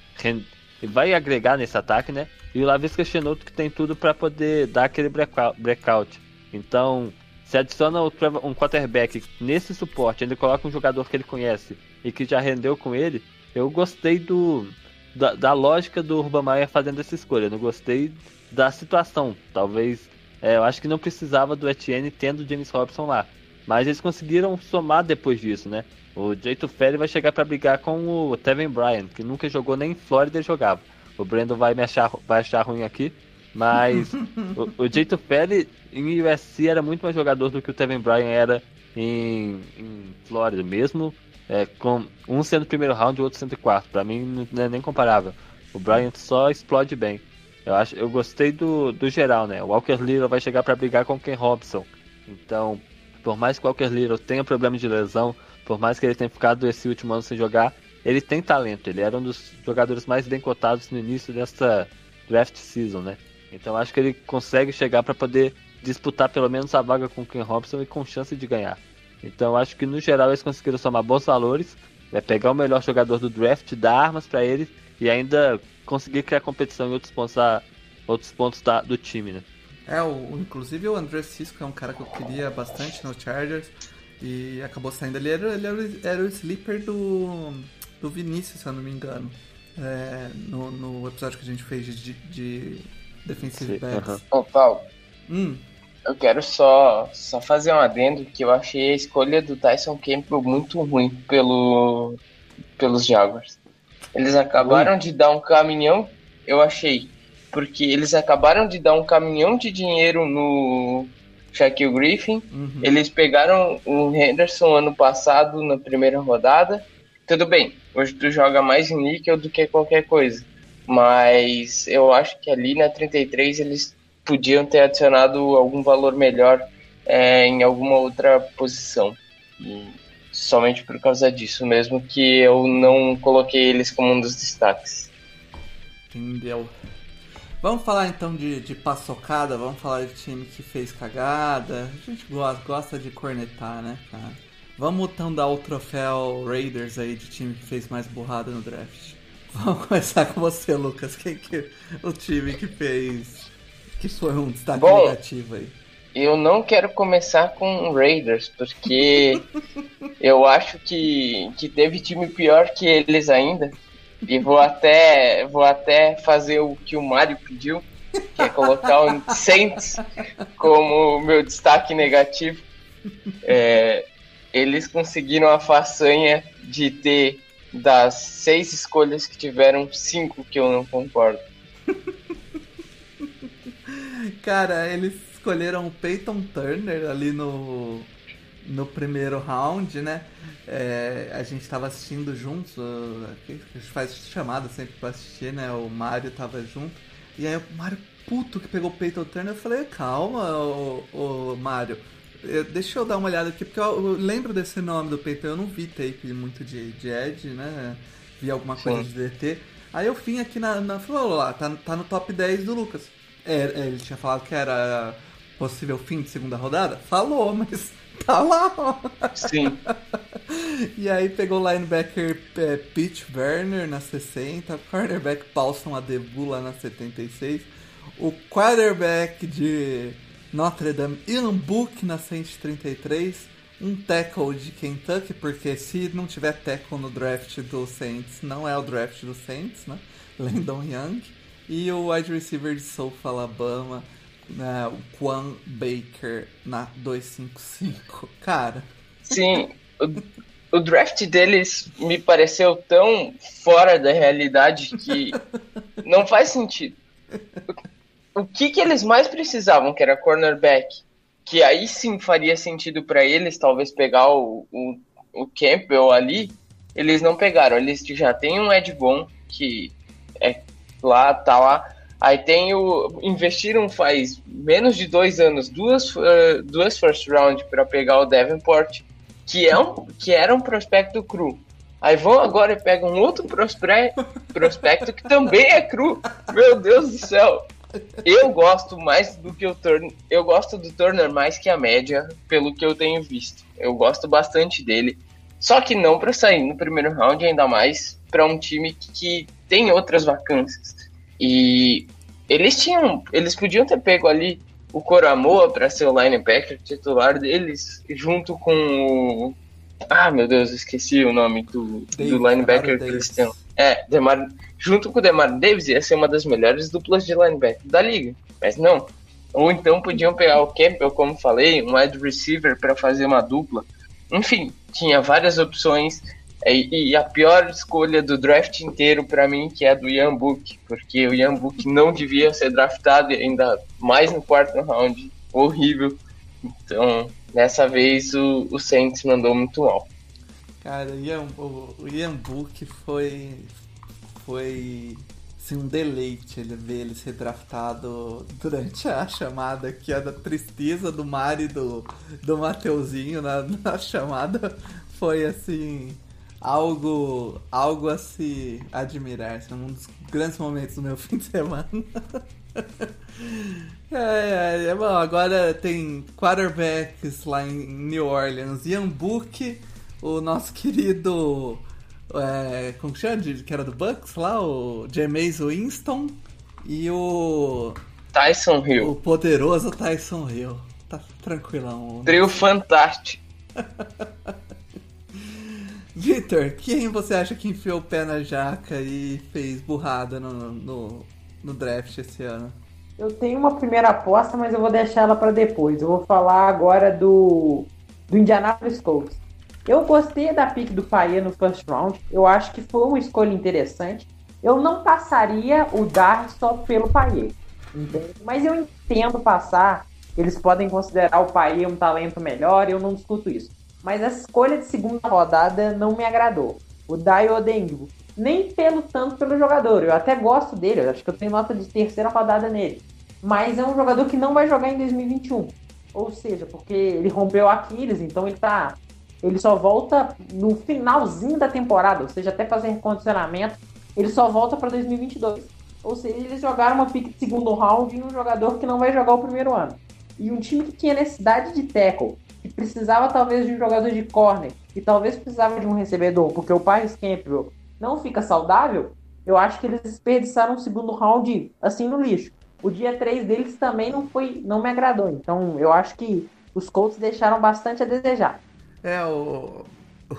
vai agregar nesse ataque, né? E o Lavisca Chenault, que tem tudo para poder dar aquele breakout. Então, se adiciona um quarterback nesse suporte, ele coloca um jogador que ele conhece e que já rendeu com ele, eu gostei do da, da lógica do Urban Meyer fazendo essa escolha. Eu não gostei da situação. Talvez é, eu acho que não precisava do Etienne tendo James Robson lá. Mas eles conseguiram somar depois disso, né? O Jeito Ferry vai chegar para brigar com o Tevin Bryan, que nunca jogou nem em Flórida e jogava. O Brandon vai me achar, vai achar ruim aqui, mas o, o Jeito Ferry em USC era muito mais jogador do que o Tevin Bryan era em, em Flórida, mesmo é, com um sendo primeiro round e o outro sendo quarto. Para mim não é nem comparável. O Bryant só explode bem. Eu acho, eu gostei do, do geral, né? O Walker Little vai chegar para brigar com o Ken Robson. Então, por mais que o Walker Little tenha problema de lesão, por mais que ele tenha ficado esse último ano sem jogar, ele tem talento. Ele era um dos jogadores mais bem cotados no início dessa draft season, né? Então acho que ele consegue chegar para poder disputar pelo menos a vaga com o Ken Robson e com chance de ganhar. Então acho que no geral eles conseguiram somar bons valores, é pegar o melhor jogador do draft, dar armas para ele e ainda conseguir criar competição em outros pontos, outros pontos da, do time, né? É, o, inclusive o André Cisco é um cara que eu queria bastante no Chargers e acabou saindo ali. Ele era, ele era o sleeper do, do Vinícius, se eu não me engano. É, no, no episódio que a gente fez de, de Defensive Backs. Uh -huh. Ô, Paulo. Hum. Eu quero só, só fazer um adendo que eu achei a escolha do Tyson Campbell muito ruim pelo, pelos Jaguars. Eles acabaram de dar um caminhão, eu achei, porque eles acabaram de dar um caminhão de dinheiro no Shaquille Griffin. Uhum. Eles pegaram o Henderson ano passado na primeira rodada. Tudo bem, hoje tu joga mais em níquel do que qualquer coisa. Mas eu acho que ali na 33 eles podiam ter adicionado algum valor melhor é, em alguma outra posição. E somente por causa disso mesmo que eu não coloquei eles como um dos destaques. Entendeu? Vamos falar então de, de paçocada, vamos falar de time que fez cagada. A gente gosta, gosta de cornetar, né, cara? Vamos então dar o troféu Raiders aí de time que fez mais burrada no draft. Vamos começar com você, Lucas. Quem que o time que fez que foi um destaque Bom, negativo aí? Eu não quero começar com Raiders, porque eu acho que, que teve time pior que eles ainda. E vou até, vou até fazer o que o Mário pediu, que é colocar o Saints como meu destaque negativo. É, eles conseguiram a façanha de ter das seis escolhas que tiveram, cinco que eu não concordo. Cara, eles escolheram o Peyton Turner ali no, no primeiro round, né? É, a gente tava assistindo juntos, a gente faz chamada sempre pra assistir, né? O Mario tava junto. E aí o Mario puto que pegou o Peyton Turner, eu falei, calma, o, o Mario. Eu, deixa eu dar uma olhada aqui, porque eu, eu, lembro desse nome do Peyton, eu não vi tape muito de, de Ed, né? Vi alguma coisa Sim. de DT. Aí eu vim aqui na. na falou lá, tá, tá no top 10 do Lucas. É, é, ele tinha falado que era possível fim de segunda rodada? Falou, mas tá lá, ó. Sim. e aí pegou o linebacker é, Pete Werner na 60, cornerback Paulson Adebu lá na 76, o quarterback de Notre Dame Ian Book na 133, um tackle de Kentucky, porque se não tiver tackle no draft do Saints, não é o draft do Saints, né? Landon Young e o wide receiver de South Alabama, né, o Quan Baker na 255. Cara. Sim, o, o draft deles me pareceu tão fora da realidade que não faz sentido. O, que, que eles mais precisavam, que era cornerback, que aí sim faria sentido para eles, talvez pegar o, o, o Campbell ali, eles não pegaram. Eles já têm um Ed bom, que é lá, tá lá. Aí tem o. Investiram faz menos de dois anos duas, uh, duas first round para pegar o Davenport, que, é um, que era um prospecto cru. Aí vão agora e pegam um outro prospecto, que também é cru. Meu Deus do céu. Eu gosto mais do que o Turner. Eu gosto do Turner mais que a média, pelo que eu tenho visto. Eu gosto bastante dele. Só que não para sair no primeiro round, ainda mais para um time que tem outras vacâncias. E eles tinham, eles podiam ter pego ali o Coramoa para ser o linebacker titular deles, junto com o. Ah, meu Deus, esqueci o nome do, do linebacker que eles têm. É, Demar, junto com o Demar Davis ia ser uma das melhores duplas de linebacker da liga, mas não. Ou então podiam pegar o Campbell, como falei, um wide receiver para fazer uma dupla. Enfim, tinha várias opções e, e, a pior escolha do draft inteiro para mim, que é do Ian Book, porque o Ian Book não devia ser draftado ainda mais no quarto round. Horrível. Então, dessa vez o, o Saints mandou muito mal. Cara, Ian, o, o Ian Book foi. Foi. Assim, um deleite ele ver ele ser draftado durante a chamada, que é da tristeza do Mari e do, do Mateuzinho na, na chamada. Foi assim. Algo, algo a se admirar. Esse é um dos grandes momentos do meu fim de semana. É, é, bom, agora tem quarterbacks lá em New Orleans. Ian Book, o nosso querido. É, como que chama? Que era do Bucks lá, o Jameis Winston e o. Tyson Hill. O poderoso Tyson Hill. Tá tranquilão. Trio fantástico. Victor, quem você acha que enfiou o pé na jaca e fez burrada no, no, no draft esse ano? Eu tenho uma primeira aposta, mas eu vou deixar ela para depois. Eu vou falar agora do, do Indianapolis Colts. Eu gostei da pick do Paia no first round. Eu acho que foi uma escolha interessante. Eu não passaria o Dar só pelo Paia. Mas eu entendo passar. Eles podem considerar o Paia um talento melhor. Eu não discuto isso. Mas a escolha de segunda rodada não me agradou. O Dai Odengo. Nem pelo tanto pelo jogador. Eu até gosto dele. Eu acho que eu tenho nota de terceira rodada nele. Mas é um jogador que não vai jogar em 2021. Ou seja, porque ele rompeu Aquiles, então ele tá ele só volta no finalzinho da temporada, ou seja, até fazer condicionamento, ele só volta para 2022. Ou seja, eles jogaram uma pick de segundo round em um jogador que não vai jogar o primeiro ano. E um time que tinha necessidade de tackle, que precisava talvez de um jogador de corner, e talvez precisava de um recebedor, porque o Paris Campbell não fica saudável, eu acho que eles desperdiçaram o segundo round assim no lixo. O dia 3 deles também não foi, não me agradou. Então, eu acho que os Colts deixaram bastante a desejar. É, o,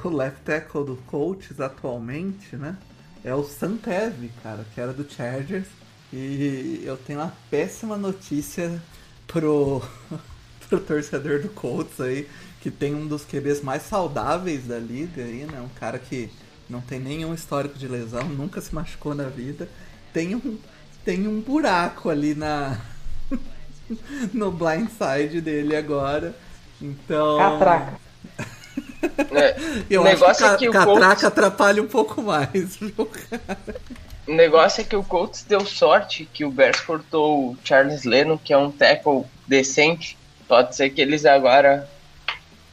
o left tackle do Colts atualmente, né? É o Santev, cara, que era do Chargers. E eu tenho uma péssima notícia pro, pro torcedor do Colts aí, que tem um dos QBs mais saudáveis da liga aí, né? Um cara que não tem nenhum histórico de lesão, nunca se machucou na vida. Tem um, tem um buraco ali na no blind side dele agora. Então. Catraca. É, Eu o acho negócio que, é que o catraca Colts, atrapalha um pouco mais, viu, cara? o negócio é que o Colts deu sorte que o Bears cortou o Charles Leno, que é um tackle decente. Pode ser que eles agora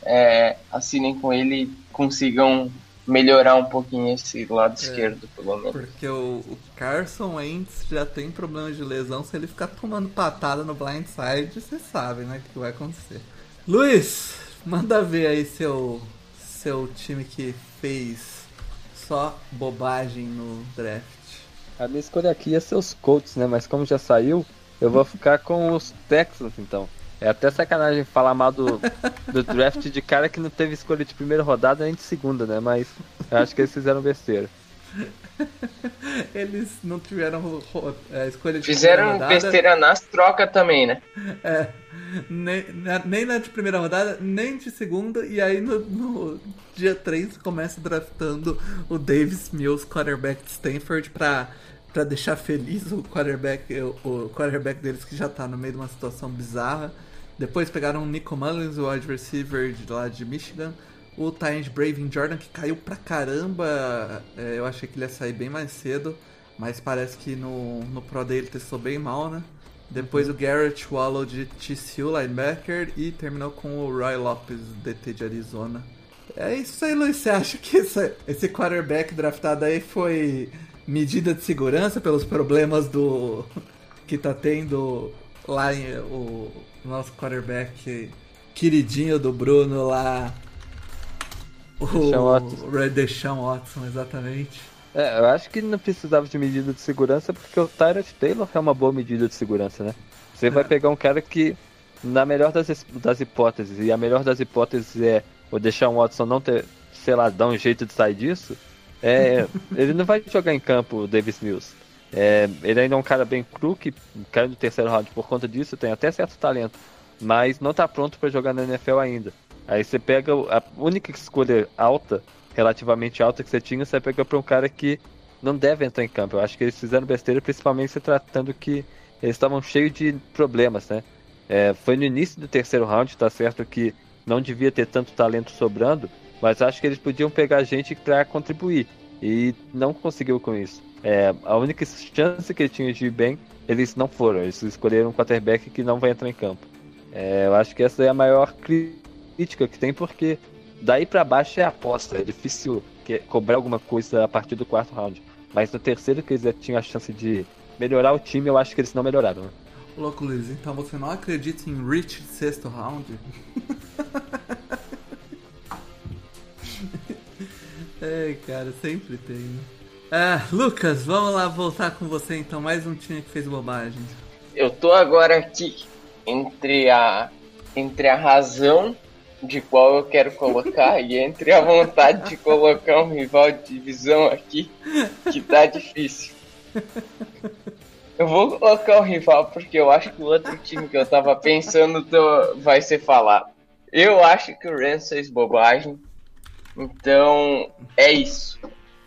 é, assinem com ele e consigam melhorar um pouquinho esse lado esquerdo, pelo menos. Porque o, o Carson Wentz já tem problema de lesão. Se ele ficar tomando patada no blindside, você sabe, né, o que vai acontecer. Luiz, manda ver aí seu, seu time que fez só bobagem no draft. A minha escolha aqui ia ser os Colts, né? Mas como já saiu, eu vou ficar com os Texans, então. É até sacanagem falar mal do, do draft de cara que não teve escolha de primeira rodada nem de segunda, né? Mas eu acho que eles fizeram besteira. Eles não tiveram é, escolha de Fizeram primeira rodada. besteira nas trocas também, né? É, nem, na, nem na de primeira rodada, nem de segunda, e aí no, no dia 3 começa draftando o Davis Mills, quarterback de Stanford, pra, pra deixar feliz o quarterback, o, o quarterback deles que já tá no meio de uma situação bizarra. Depois pegaram o Nico Mullins, o wide receiver de lá de Michigan. O Tyent Braving Jordan, que caiu pra caramba. É, eu achei que ele ia sair bem mais cedo. Mas parece que no, no Pro Day ele testou bem mal, né? Depois o Garrett Wallow de TCU, linebacker. E terminou com o Roy Lopes, DT de Arizona. É isso aí, Luiz. Você acha que esse, esse quarterback draftado aí foi medida de segurança pelos problemas do que tá tendo lá em, o nosso quarterback queridinho do Bruno lá? Deshaun O Watson. Red Deshaun Watson, exatamente. É, eu acho que não precisava de medida de segurança porque o Tyrant Taylor é uma boa medida de segurança, né? Você vai pegar um cara que, na melhor das, das hipóteses, e a melhor das hipóteses é o deixar um Watson não ter, sei lá, dar um jeito de sair disso, é, ele não vai jogar em campo o Davis Mills. É, ele ainda é um cara bem cru, que caiu no terceiro round por conta disso, tem até certo talento, mas não tá pronto para jogar na NFL ainda. Aí você pega a única escolha alta, relativamente alta que você tinha, você pega pra um cara que não deve entrar em campo. Eu acho que eles fizeram besteira, principalmente se tratando que eles estavam cheios de problemas, né? É, foi no início do terceiro round, tá certo que não devia ter tanto talento sobrando, mas acho que eles podiam pegar gente para contribuir e não conseguiu com isso. É, a única chance que ele tinha de ir bem, eles não foram. Eles escolheram um quarterback que não vai entrar em campo. É, eu acho que essa é a maior crítica que tem, porque daí para baixo é aposta. É difícil cobrar alguma coisa a partir do quarto round. Mas no terceiro, que eles já tinham a chance de melhorar o time, eu acho que eles não melhoraram. Né? Louco, Luiz, então você não acredita em Rich sexto round? Ei, cara, sempre tem. Né? Ah, Lucas, vamos lá voltar com você então. Mais um time que fez bobagem. Eu tô agora aqui entre a entre a razão de qual eu quero colocar e entre a vontade de colocar um rival de divisão aqui que tá difícil. Eu vou colocar o rival porque eu acho que o outro time que eu tava pensando vai ser falado. Eu acho que o Rams fez bobagem. Então, é isso.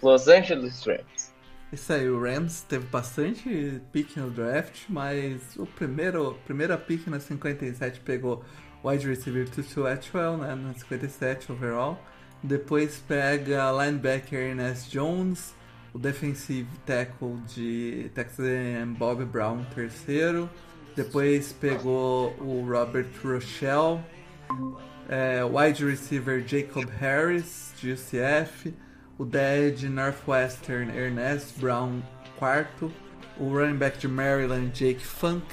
Los Angeles Rams. Isso aí, o Rams teve bastante pick no draft, mas o primeiro, primeira pick na 57 pegou wide receiver Tutu Atwell, né, na 57 overall. Depois pega linebacker Ernest Jones, o defensive tackle de Texas A&M Bob Brown, terceiro. Depois pegou o Robert Rochelle, é, wide receiver Jacob Harris, de UCF. O dead Northwestern Ernest Brown, quarto. O running back de Maryland Jake Funk.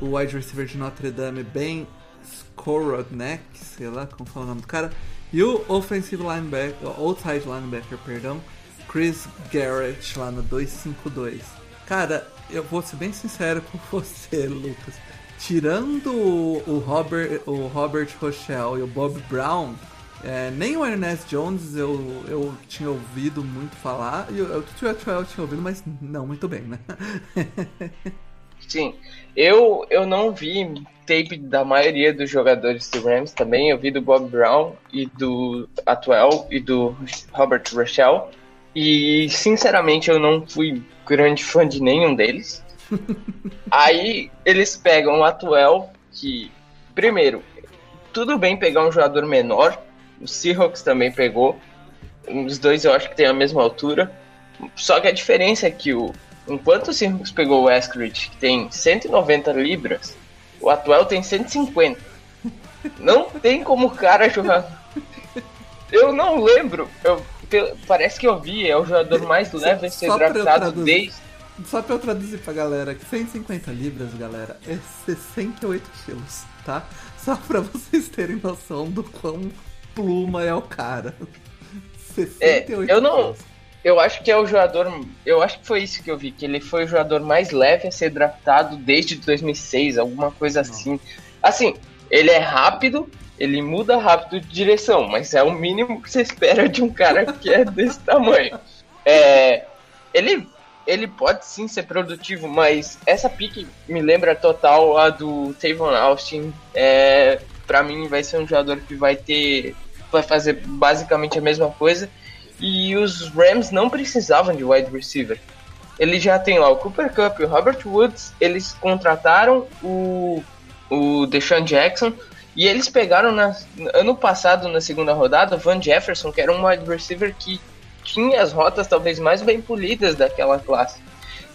O wide receiver de Notre Dame Ben Skorodnek, sei lá como fala o nome do cara. E o offensive linebacker, outside linebacker, perdão, Chris Garrett lá no 252. Cara, eu vou ser bem sincero com você, Lucas. Tirando o Robert, o Robert Rochelle e o Bob Brown, é, nem o Ernest Jones eu, eu tinha ouvido muito falar, e o Tutu eu tinha ouvido, mas não muito bem, né? Sim, eu, eu não vi tape da maioria dos jogadores do Rams também, eu vi do Bob Brown e do Atuel e do Robert Rochelle. E sinceramente eu não fui grande fã de nenhum deles. Aí eles pegam o Atuel, que, primeiro, tudo bem pegar um jogador menor, o Seahawks também pegou. Os dois eu acho que tem a mesma altura. Só que a diferença é que o, enquanto o Seahawks pegou o Eskridge, que tem 190 libras, o Atuel tem 150. Não tem como o cara jogar. Eu não lembro. Eu, parece que eu vi, é o jogador mais leve a ser draftado desde. Só pra eu traduzir pra galera, que 150 libras, galera, é 68 quilos, tá? Só pra vocês terem noção do quão pluma é o cara. 68 é, eu não. Eu acho que é o jogador. Eu acho que foi isso que eu vi, que ele foi o jogador mais leve a ser draftado desde 2006, alguma coisa assim. Assim, ele é rápido, ele muda rápido de direção, mas é o mínimo que você espera de um cara que é desse tamanho. É, ele, ele pode sim ser produtivo, mas essa pique me lembra total a do Tavon Austin. É, para mim vai ser um jogador que vai ter vai fazer basicamente a mesma coisa e os Rams não precisavam de wide receiver. Ele já tem lá o Cooper Cup e o Robert Woods, eles contrataram o o Deshaun Jackson, e eles pegaram na, ano passado, na segunda rodada, o Van Jefferson, que era um wide receiver que tinha as rotas talvez mais bem polidas daquela classe.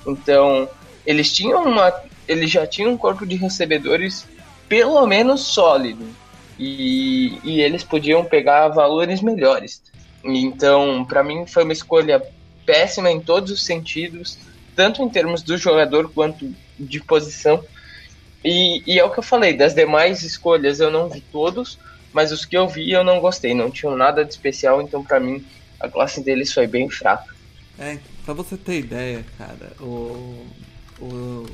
Então, eles tinham uma. Eles já tinham um corpo de recebedores pelo menos sólido. E, e eles podiam pegar valores melhores. Então, para mim, foi uma escolha péssima em todos os sentidos, tanto em termos do jogador quanto de posição. E, e é o que eu falei, das demais escolhas eu não vi todos, mas os que eu vi eu não gostei, não tinham nada de especial, então para mim a classe deles foi bem fraca. É, pra você ter ideia, cara, o, o,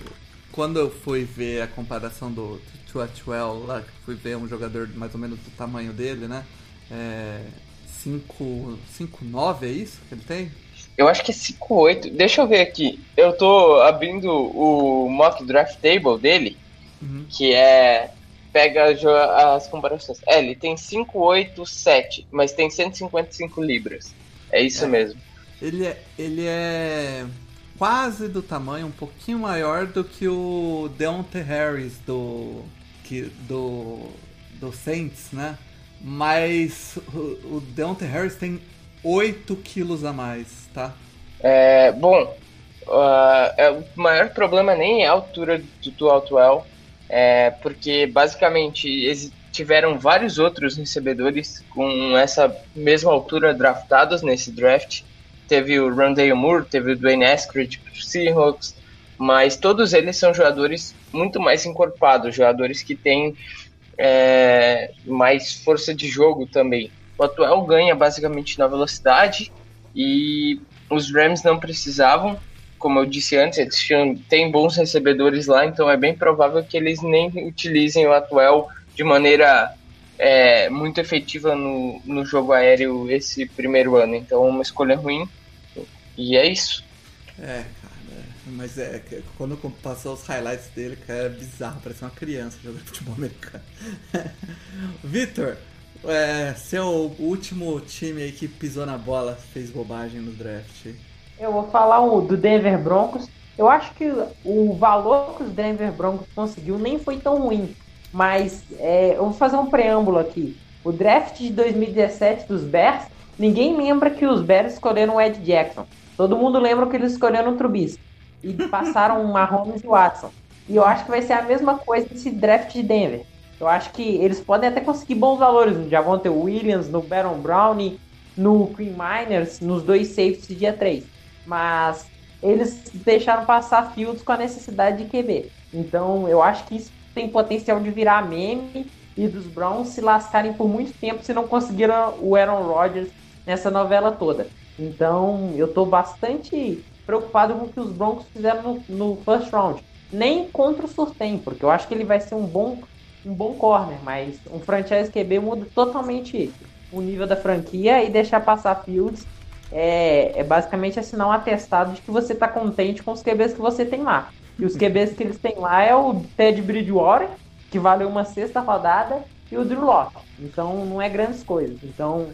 quando eu fui ver a comparação do Tuatuel lá, que fui ver um jogador mais ou menos do tamanho dele, né? É, 5'9 é isso que ele tem? Eu acho que é 5'8. Deixa eu ver aqui. Eu tô abrindo o mock draft table dele uhum. que é pega as comparações. É, ele tem 587, mas tem 155 libras. É isso é. mesmo. Ele é, ele é quase do tamanho, um pouquinho maior do que o Deontay Harris do, que, do, do Saints, né? Mas o, o Deontay Harris tem 8 quilos a mais, tá? É, bom, uh, é, o maior problema nem é a altura do, do Altwell, é, porque basicamente eles tiveram vários outros recebedores com essa mesma altura draftados nesse draft. Teve o Rondale Moore, teve o Dwayne Eskridge pro Seahawks, mas todos eles são jogadores muito mais encorpados, jogadores que têm é, mais força de jogo também. O atual ganha basicamente na velocidade e os Rams não precisavam, como eu disse antes, eles tinham, têm bons recebedores lá, então é bem provável que eles nem utilizem o atual de maneira é, muito efetiva no, no jogo aéreo esse primeiro ano. Então, uma escolha ruim. E é isso. É, mas é, quando passou os highlights dele, cara, é bizarro, parece uma criança jogando futebol americano. Vitor, é, seu último time aí que pisou na bola, fez bobagem no draft. Eu vou falar o do Denver Broncos. Eu acho que o valor que os Denver Broncos conseguiu nem foi tão ruim. Mas é, eu vou fazer um preâmbulo aqui. O draft de 2017 dos Bears, ninguém lembra que os Bears escolheram o Ed Jackson. Todo mundo lembra que eles escolheram o Trubisky e passaram Mahomes e Watson. E eu acho que vai ser a mesma coisa nesse draft de Denver. Eu acho que eles podem até conseguir bons valores no Javonte Williams, no Baron Brown, no Queen Miners, nos dois safeties dia 3. Mas eles deixaram passar Fields com a necessidade de QB. Então eu acho que isso tem potencial de virar meme e dos Browns se lascarem por muito tempo se não conseguiram o Aaron Rodgers nessa novela toda. Então eu tô bastante preocupado com o que os Broncos fizeram no, no first round. Nem contra o Surtain, porque eu acho que ele vai ser um bom, um bom corner, mas um franchise QB muda totalmente o nível da franquia e deixar passar Fields é, é basicamente assinar um atestado de que você está contente com os QBs que você tem lá. E os QBs que eles têm lá é o Ted Bridgewater, que valeu uma sexta rodada, e o Drew Locke. Então não é grandes coisas. Então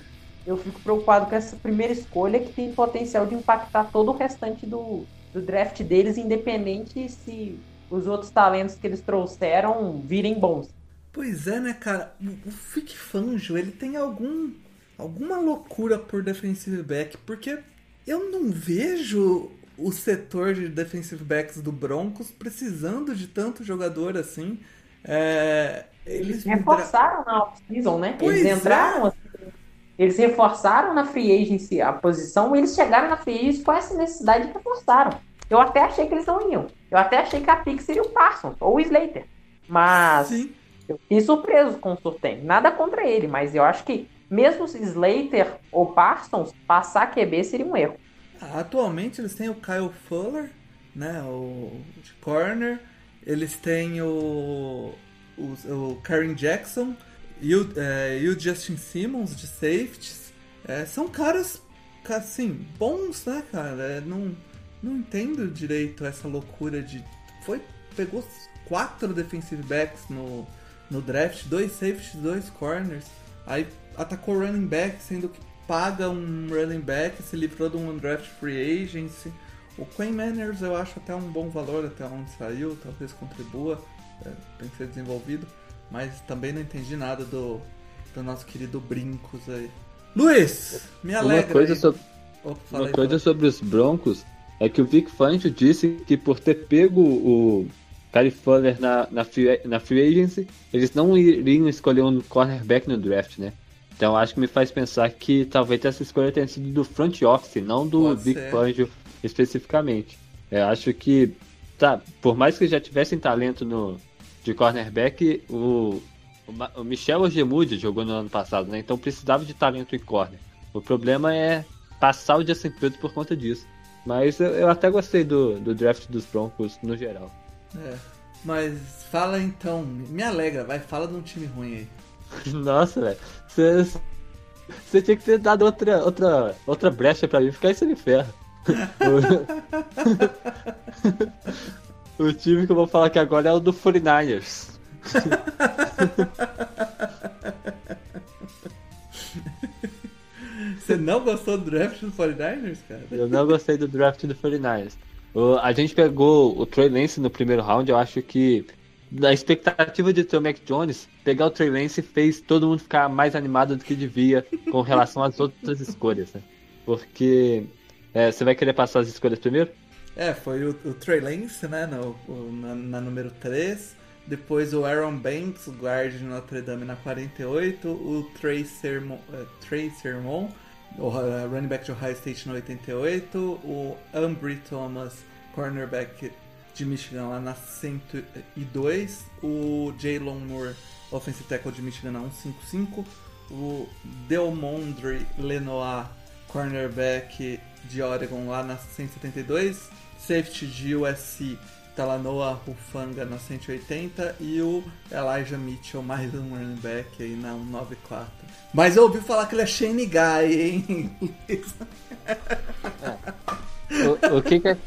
eu fico preocupado com essa primeira escolha que tem potencial de impactar todo o restante do, do draft deles, independente se os outros talentos que eles trouxeram virem bons. Pois é, né, cara? O, o Fick Fanjo, ele tem algum alguma loucura por defensive back, porque eu não vejo o setor de defensive backs do Broncos precisando de tanto jogador assim. É, eles reforçaram na off-season, né? Pois eles entraram é. Eles reforçaram na free agency a posição e eles chegaram na free agency com essa necessidade e reforçaram. Eu até achei que eles não iam. Eu até achei que a pick seria o Parsons ou o Slater. Mas Sim. eu fiquei surpreso com o Surtain. Nada contra ele, mas eu acho que mesmo Slater ou Parsons, passar QB seria um erro. Atualmente eles têm o Kyle Fuller, né, o de corner. Eles têm o, o, o Karen Jackson, e o, é, e o Justin Simmons de safeties é, são caras, assim, bons, né, cara? É, não, não entendo direito essa loucura de. Foi. Pegou quatro defensive backs no, no draft, dois safeties, dois corners. Aí atacou running back, sendo que paga um running back, se livrou de um draft free agency. O Quay Manners eu acho até um bom valor até onde saiu, talvez contribua, é, tem que ser desenvolvido. Mas também não entendi nada do, do nosso querido Brincos aí. Luiz, me alegra. Uma coisa, sobre, Opa, uma coisa sobre os Broncos é que o Vic Fangio disse que por ter pego o Cary Fuller na, na, free, na free agency, eles não iriam escolher um cornerback no draft, né? Então acho que me faz pensar que talvez essa escolha tenha sido do front office, não do Pode Vic ser. Fangio especificamente. Eu acho que, tá, por mais que já tivessem talento no, de cornerback, o, o Michel Ogemude jogou no ano passado, né? Então precisava de talento em corner. O problema é passar o Justin Fields por conta disso. Mas eu, eu, até gostei do, do draft dos Broncos no geral. É, mas fala então, me alegra, vai, fala de um time ruim aí. Nossa, velho. Você tinha que ter dado outra, outra, outra brecha pra mim, ficar isso de ferro. O time que eu vou falar aqui agora é o do 49ers. Você não gostou do draft do 49ers, cara? Eu não gostei do draft do 49ers. O, a gente pegou o Trey Lance no primeiro round, eu acho que da expectativa de ter o Mac Jones, pegar o Trey Lance fez todo mundo ficar mais animado do que devia com relação às outras escolhas, né? Porque é, você vai querer passar as escolhas primeiro? É, foi o, o Trey Lance, né, no, o, na, na, número 3. Depois o Aaron Banks, o guard de Notre Dame na 48. O Trey Sermon, uh, Trey Sermon o uh, running back de Ohio State na 88. O Ambry Thomas, cornerback de Michigan lá na 102. O Jalen Moore, offensive tackle de Michigan na 155. O Delmondre Lenoir, cornerback de Oregon lá na 172. Safety de USC, Talanoa Rufanga na 180. E o Elijah Mitchell, mais um running back aí na 194. Mas eu ouvi falar que ele é Shane Guy, hein? o, o, que que,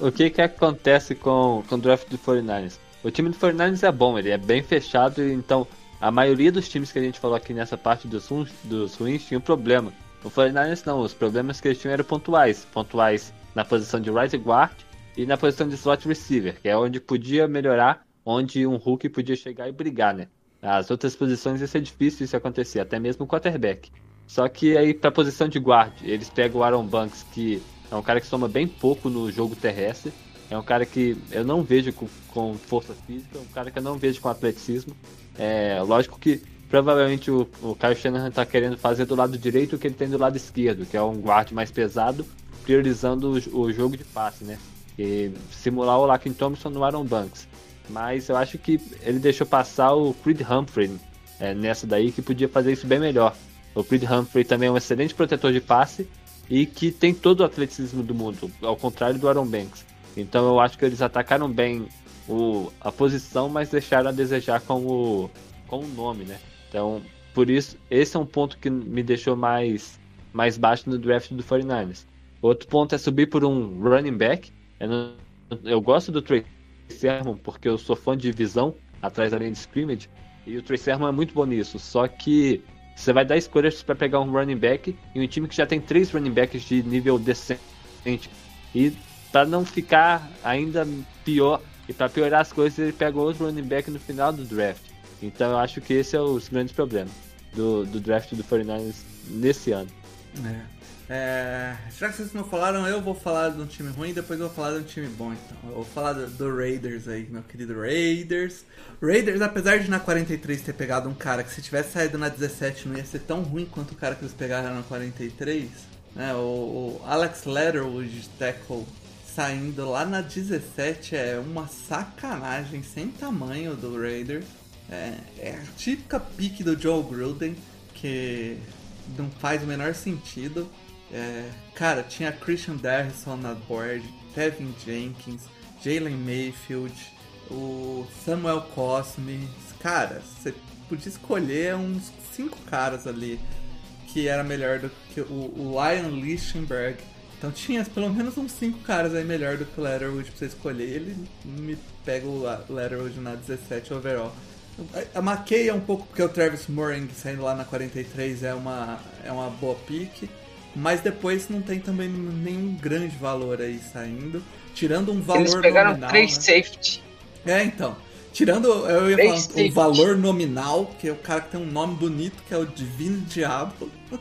o que que acontece com, com o draft do 49ers? O time do 49ers é bom, ele é bem fechado, então a maioria dos times que a gente falou aqui nessa parte dos, dos ruins tinha um problema. O 49ers não, os problemas que eles tinham eram pontuais. Pontuais na posição de right guard e na posição de slot receiver, que é onde podia melhorar, onde um Hulk podia chegar e brigar, né? As outras posições ia ser difícil isso acontecer, até mesmo o quarterback. Só que aí pra posição de guard, eles pegam o Aaron Banks, que é um cara que soma bem pouco no jogo terrestre. É um cara que eu não vejo com, com força física, é um cara que eu não vejo com atleticismo. É lógico que provavelmente o, o Kyle Shanahan tá querendo fazer do lado direito o que ele tem do lado esquerdo, que é um guard mais pesado, priorizando o, o jogo de passe, né? E simular o Lakin Thompson no Aaron Banks. Mas eu acho que ele deixou passar o Creed Humphrey é, nessa daí, que podia fazer isso bem melhor. O Creed Humphrey também é um excelente protetor de passe e que tem todo o atleticismo do mundo, ao contrário do Aaron Banks. Então eu acho que eles atacaram bem o, a posição, mas deixaram a desejar com o, com o nome, né? Então, por isso, esse é um ponto que me deixou mais, mais baixo no draft do 49ers. Outro ponto é subir por um running back. Eu, não, eu gosto do Trey Sermon porque eu sou fã de visão atrás da linha de scrimmage. E o Trey Sermon é muito bom nisso. Só que você vai dar escolhas para pegar um running back em um time que já tem três running backs de nível decente. E para não ficar ainda pior e para piorar as coisas, ele pega outro running back no final do draft. Então eu acho que esse é os grandes problemas do, do draft do 49ers nesse ano. É. É, já que vocês não falaram, eu vou falar de um time ruim, depois eu vou falar de um time bom. Então, eu vou falar do, do, Raiders aí, meu querido Raiders. Raiders, apesar de na 43 ter pegado um cara que se tivesse saído na 17 não ia ser tão ruim quanto o cara que eles pegaram na 43, né? O, o Alex Letterwood, tackle, saindo lá na 17 é uma sacanagem sem tamanho do Raiders. É, é a típica pique do Joe Gruden, que não faz o menor sentido. É, cara, tinha Christian Darrison na board, Kevin Jenkins, Jalen Mayfield, o Samuel Cosme. Cara, você podia escolher uns cinco caras ali que era melhor do que o, o Lion Lichtenberg. Então tinha pelo menos uns cinco caras aí melhor do que o Letterwood pra você escolher. Ele me pega o Letterwood na 17 overall. A McKay é um pouco porque o Travis Moring saindo lá na 43 é uma, é uma boa pick. Mas depois não tem também nenhum grande valor aí saindo. Tirando um valor Eles pegaram nominal, três né? safety. É, então. Tirando, eu ia falar, o valor nominal, que é o cara que tem um nome bonito, que é o Divino Diabo.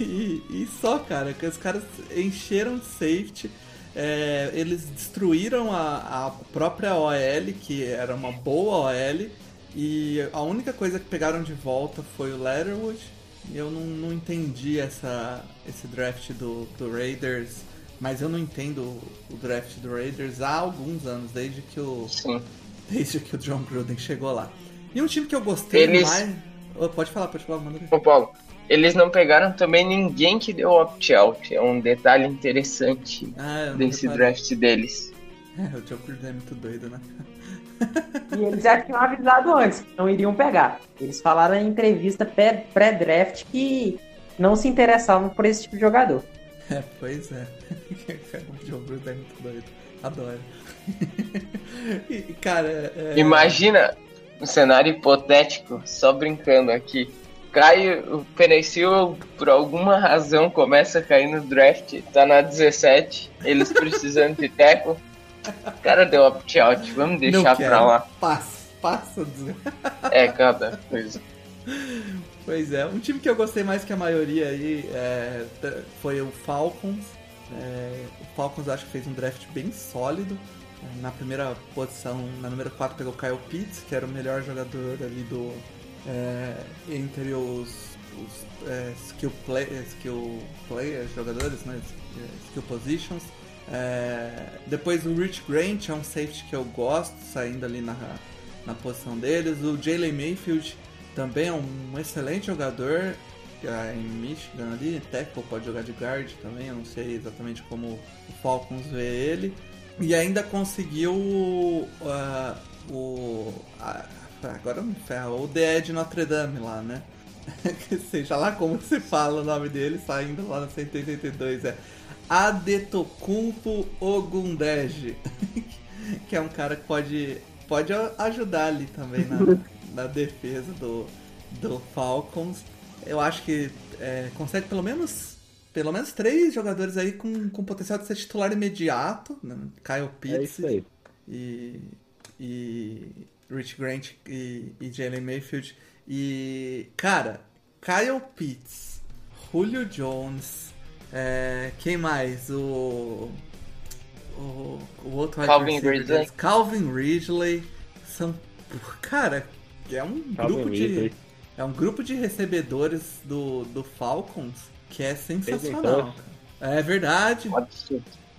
e, e só, cara, que os caras encheram safety. É, eles destruíram a, a própria OL, que era uma boa OL, e a única coisa que pegaram de volta foi o Letterwood. Eu não, não entendi essa, esse draft do, do Raiders, mas eu não entendo o draft do Raiders há alguns anos, desde que o, Sim. desde que o John Gruden chegou lá. E um time que eu gostei Eles- mais. Oh, pode falar, pode falar, manda ver. Ô Paulo, eles não pegaram também ninguém que deu opt-out. É um detalhe interessante Ah, desse reparei. draft deles. É, o John Gruden é muito doido, né? E eles já tinham avisado antes que não iriam pegar. Eles falaram em entrevista pré- pré-draft que não se interessavam por esse tipo de jogador. É, pois é. o John Gruden é muito doido. Adoro. e, cara, é... Imagina um cenário hipotético, só brincando aqui. Cai o Penicil, por alguma razão, começa a cair no draft, tá na 17, eles precisando de teco. O cara deu opt-out, vamos deixar pra lá. Passa, passa. É, cada coisa. Pois é, um time que eu gostei mais que a maioria aí é, foi o Falcons. É, o Falcons acho que fez um draft bem sólido. Na primeira posição, na número 4, pegou o Kyle Pitts, que era o melhor jogador ali do. É, entre os, os é, skill, play, skill players, jogadores, né? Skill positions. É, depois o Rich Grant é um safety que eu gosto, saindo ali na, na posição deles. O Jalen Mayfield também é um excelente jogador é, em Michigan ali, tackle, pode jogar de guard também, eu não sei exatamente como o Falcons vê ele. E ainda conseguiu uh, o. agora não ferra, o de Notre Dame lá, né? Seja lá como se fala o nome dele, saindo lá no 182. É Adetokumpo Ogundeji. que é um cara que pode, pode ajudar ali também na, na defesa do, do Falcons. Eu acho que é, consegue pelo menos pelo menos três jogadores aí com, com potencial de ser titular imediato. Né? Kyle Pitts é e, e Rich Grant e, e Jalen Mayfield. E, cara, Kyle Pitts, Julio Jones, é, quem mais? O, o, o outro Calvin Ridley. Calvin Ridley. São, cara, é um Calvin grupo Ridley. de é um grupo de recebedores do, do Falcons que é sensacional. É verdade.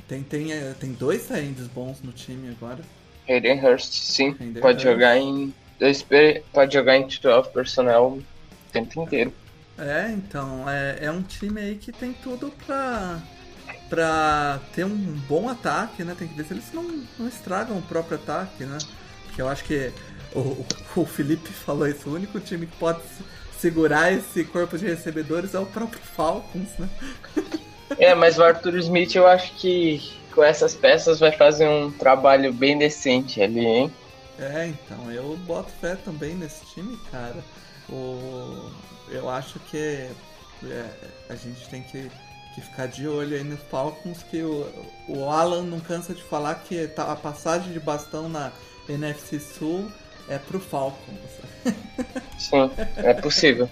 Tem, tem, é, tem dois saídos bons no time agora. Hayden Hurst, sim. Hayden pode Hurst. jogar em. Pode jogar em 12 personnel o tempo inteiro. É, então, é, é um time aí que tem tudo pra, pra ter um bom ataque, né? Tem que ver se eles não, não estragam o próprio ataque, né? Porque eu acho que o, o Felipe falou isso, o único time que pode segurar esse corpo de recebedores é o próprio Falcons, né? É, mas o Arthur Smith eu acho que com essas peças vai fazer um trabalho bem decente ali, hein? É, então, eu boto fé também nesse time, cara. O... Eu acho que é, a gente tem que, que ficar de olho aí no Falcons, que o, o Alan não cansa de falar que tá, a passagem de bastão na NFC Sul é pro Falcons. Sim, é possível.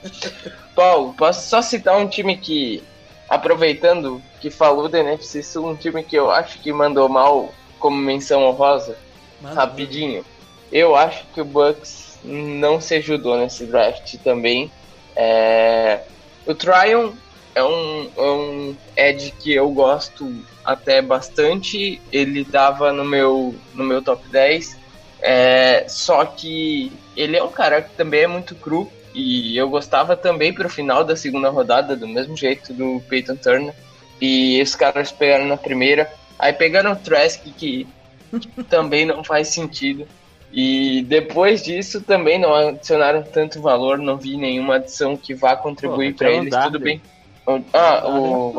Paulo, posso só citar um time que, aproveitando que falou da NFC Sul, um time que eu acho que mandou mal como menção honrosa, Mano. rapidinho. Eu acho que o Bucks não se ajudou nesse draft também. É... O Tryon é um, é um Ed que eu gosto até bastante. Ele tava no meu, no meu top 10. É, só que ele é um cara que também é muito cru. E eu gostava também pro final da segunda rodada, do mesmo jeito do Peyton Turner. E esses caras pegaram na primeira. Aí pegaram o Trask, que também não faz sentido. E depois disso também não adicionaram tanto valor, não vi nenhuma adição que vá contribuir para eles. Tudo bem. Ah, o...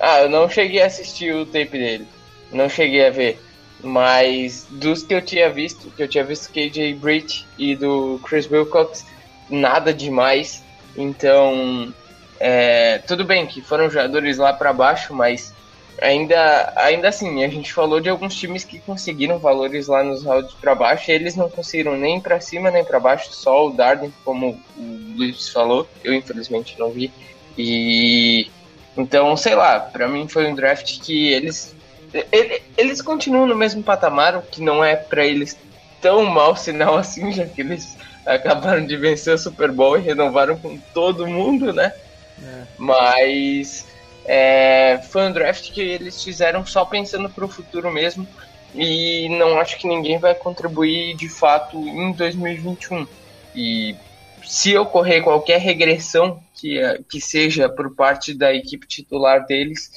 ah, eu não cheguei a assistir o tape dele. Não cheguei a ver. Mas dos que eu tinha visto, que eu tinha visto KJ Britt e do Chris Wilcox, nada demais. Então, é, tudo bem que foram jogadores lá para baixo, mas ainda, ainda assim, a gente falou de alguns times que conseguiram valores lá nos rounds para baixo, e eles não conseguiram nem para cima nem para baixo, só o Darden, como o Luiz falou, eu infelizmente não vi. E então, sei lá, para mim foi um draft que eles eles continuam no mesmo patamar, o que não é para eles tão mau sinal assim, já que eles acabaram de vencer o Super Bowl e renovaram com todo mundo, né? É. Mas é, foi um draft que eles fizeram só pensando para o futuro mesmo e não acho que ninguém vai contribuir de fato em 2021. E se ocorrer qualquer regressão que, que seja por parte da equipe titular deles,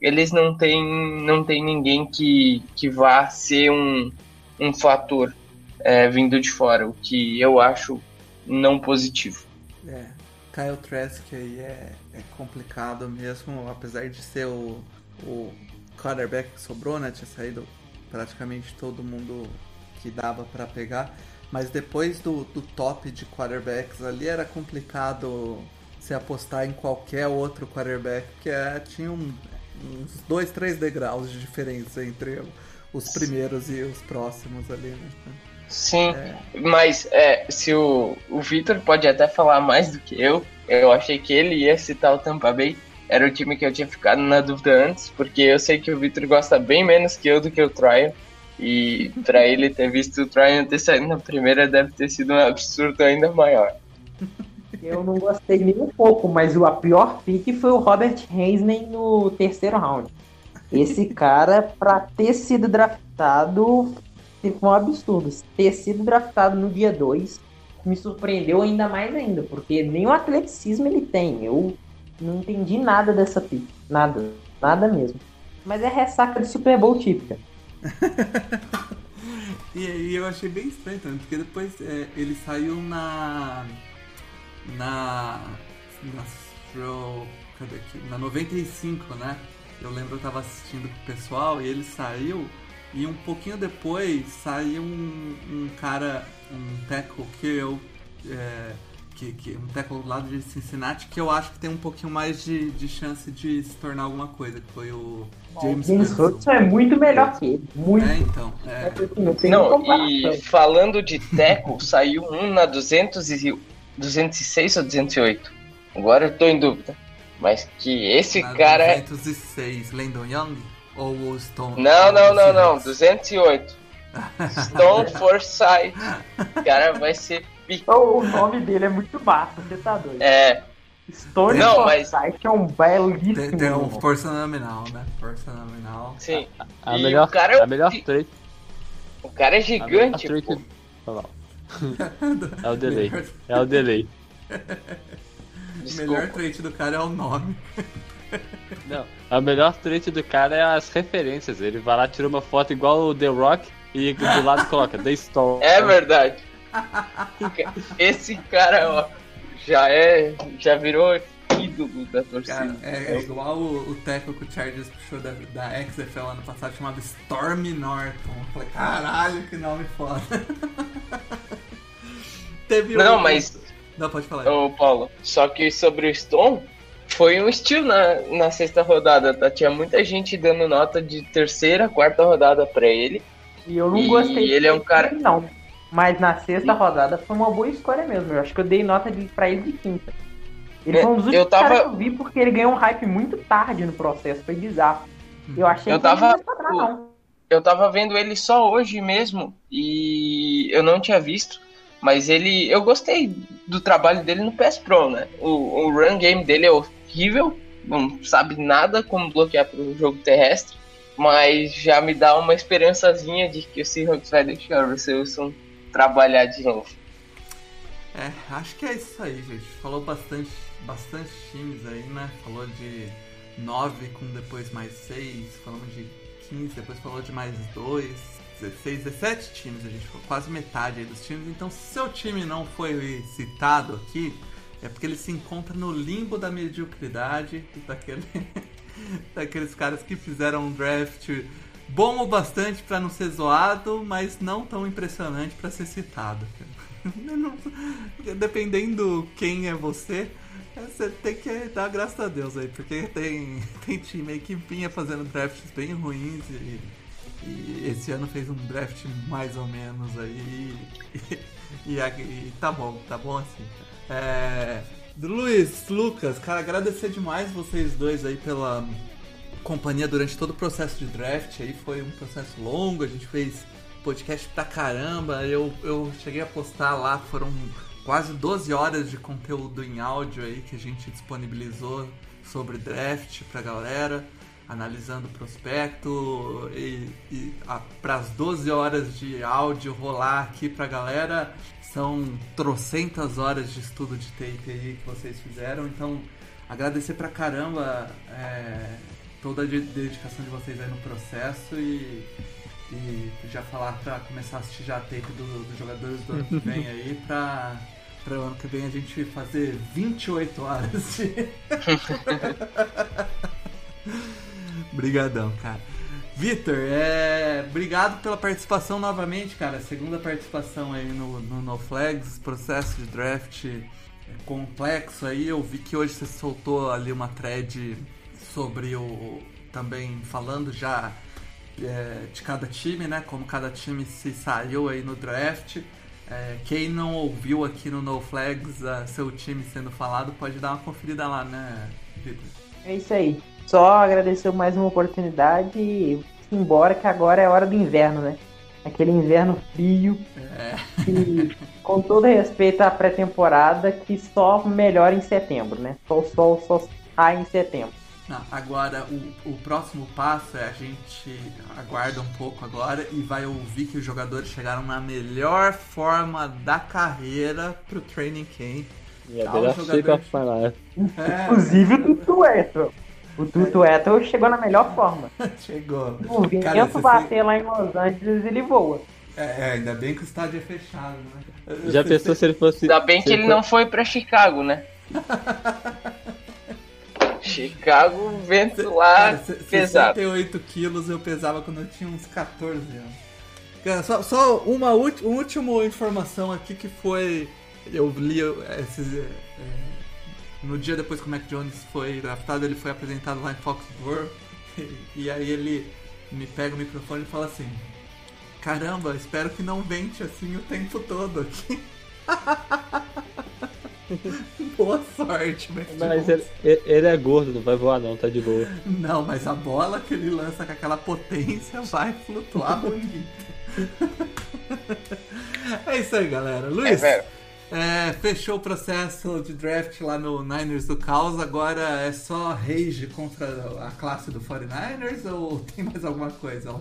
eles não têm, não tem ninguém que, que vá ser um, um fator é, vindo de fora, o que eu acho não positivo. É, Kyle Trask aí é, é complicado mesmo, apesar de ser o, o quarterback que sobrou, né? Tinha saído praticamente todo mundo que dava para pegar. Mas depois do, do top de quarterbacks ali era complicado se apostar em qualquer outro quarterback, porque é, tinha um, uns dois, três degraus de diferença entre os primeiros e os próximos ali, né? Sim, é. mas é, se o, o Victor pode até falar mais do que eu, eu achei que ele ia citar o Tampa Bay. Era o time que eu tinha ficado na dúvida antes, porque eu sei que o Victor gosta bem menos que eu do que o Tryon. E para ele ter visto o Tryon ter saído na primeira deve ter sido um absurdo ainda maior. Eu não gostei nem um pouco, mas o a pior pick foi o Robert Hansney no terceiro round. Esse cara, para ter sido draftado, foi um absurdo. Ter sido draftado no dia 2 me surpreendeu ainda mais ainda, porque nem o atleticismo ele tem. Eu não entendi nada dessa pick. Nada. Nada mesmo. Mas é ressaca de Super Bowl típica. e, e, eu achei bem estranho também, porque depois é, ele saiu na. Na. Na, cadê aqui? na 95, né? Eu lembro eu tava assistindo com o pessoal e ele saiu. E um pouquinho depois saiu um, um cara, um tackle que eu. É, que, que, um tackle do lado de Cincinnati que eu acho que tem um pouquinho mais de, de chance de se tornar alguma coisa, que foi o James, James Hudson. é muito melhor que ele. Muito. É, então. É. Não, não e falando de tackle, saiu um na 200 e, 206 ou 208? Agora eu tô em dúvida. Mas que esse na cara. 206, Landon Young? Ou o Stone? Não, não, não, não. 208. Stone Forsyth. Cara, vai ser pica. O nome dele é muito massa, você tá doido. É. Stone não, Forsyth é um belíssimo. Tem, tem um força nominal, né? Força nominal. Sim. A, a melhor, cara é a melhor trade. O cara é gigante, pô. É o delay. É o delay. O melhor trait do cara é o nome. Não, a melhor trait do cara é as referências. Ele vai lá, tira uma foto igual o The Rock e do lado coloca The Stone. É verdade. Esse cara, ó, já é. Já virou ídolo da torcida. Cara, é, é, igual o, o teco que o Chargers puxou da, da XFL ano passado, chamado Stormy Norton. Eu falei, caralho, que nome foda. Teve Não, um... mas. Não, pode falar. Ô, Paulo, só que sobre o Stone, foi um estilo na, na sexta rodada, tá? Tinha muita gente dando nota de terceira, quarta rodada pra ele. E eu não e gostei. ele é um cara. Não. Mas na sexta rodada foi uma boa escolha mesmo. Eu acho que eu dei nota de, pra ele de quinta. Ele foi um dos últimos tava... caras que eu vi porque ele ganhou um hype muito tarde no processo. Foi bizarro. Eu achei eu que tava... ele não ia não. Eu tava vendo ele só hoje mesmo e eu não tinha visto. Mas ele. Eu gostei do trabalho dele no PS Pro, né? O, o run game dele é horrível. Não sabe nada como bloquear pro jogo terrestre. Mas já me dá uma esperançazinha de que o Seahawks vai deixar o Wilson trabalhar de novo. É, acho que é isso aí, gente. Falou bastante, bastante times aí, né? Falou de 9 com depois mais 6, falamos de 15, depois falou de mais 2, 16, 17 times, a gente ficou quase metade dos times. Então, se seu time não foi citado aqui, é porque ele se encontra no limbo da mediocridade daquele, daqueles caras que fizeram um draft bom o bastante para não ser zoado, mas não tão impressionante para ser citado. Dependendo quem é você, você tem que dar graças a Deus aí, porque tem, tem time aí que vinha fazendo drafts bem ruins e, e esse ano fez um draft mais ou menos aí. E, e, e tá bom, tá bom assim. É, Luiz, Lucas, cara, agradecer demais vocês dois aí pela companhia durante todo o processo de draft. Aí foi um processo longo, a gente fez podcast pra caramba. Eu, eu cheguei a postar lá, foram quase 12 horas de conteúdo em áudio aí que a gente disponibilizou sobre draft pra galera, analisando o prospecto e, e para as 12 horas de áudio rolar aqui pra galera. São trocentas horas de estudo de tape aí que vocês fizeram, então agradecer pra caramba é, toda a dedicação de vocês aí no processo e, e já falar para começar a assistir já a tape dos do jogadores do ano que vem aí para para o ano que vem a gente fazer 28 horas de... Obrigadão, cara. Vitor, é... obrigado pela participação novamente, cara. Segunda participação aí no, no No Flags, processo de draft complexo aí. Eu vi que hoje você soltou ali uma thread sobre o também falando já é, de cada time, né? Como cada time se saiu aí no draft. É, quem não ouviu aqui no No Flags uh, seu time sendo falado, pode dar uma conferida lá, né, Vitor? É isso aí. Só agradecer mais uma oportunidade e embora que agora é hora do inverno, né? Aquele inverno frio. É. E, com todo respeito à pré-temporada, que só melhora em setembro, né? Só o sol só sai em setembro. Não, agora o, o próximo passo é a gente aguarda um pouco agora e vai ouvir que os jogadores chegaram na melhor forma da carreira pro training camp. E é melhor jogadores... falar. É. Inclusive o Tutu Etro. O Tutu Etro chegou na melhor forma. chegou. O vento bater lá em Los Angeles, ele voa. É, é, ainda bem que o estádio é fechado, né? Já pensou se ele fosse. Ainda bem que ele, ele não foi pra Chicago, né? Chicago, vento lá Cara, pesado. 68 quilos eu pesava quando eu tinha uns 14 anos. Cara, só, só uma última informação aqui que foi. Eu li esses, é, no dia depois que o Mac Jones foi draftado, ele foi apresentado lá em Foxborough. E, e aí ele me pega o microfone e fala assim: Caramba, espero que não vente assim o tempo todo aqui. Boa sorte, Mac Mas ele, ele, é gordo, não vai voar não, tá de boa. Não, mas a bola que ele lança com aquela potência vai flutuar bonito. é isso aí, galera. Luiz, é, é, fechou o processo de draft lá no Niners do Caos, agora é só rage contra a classe do 49ers ou tem mais alguma coisa lá?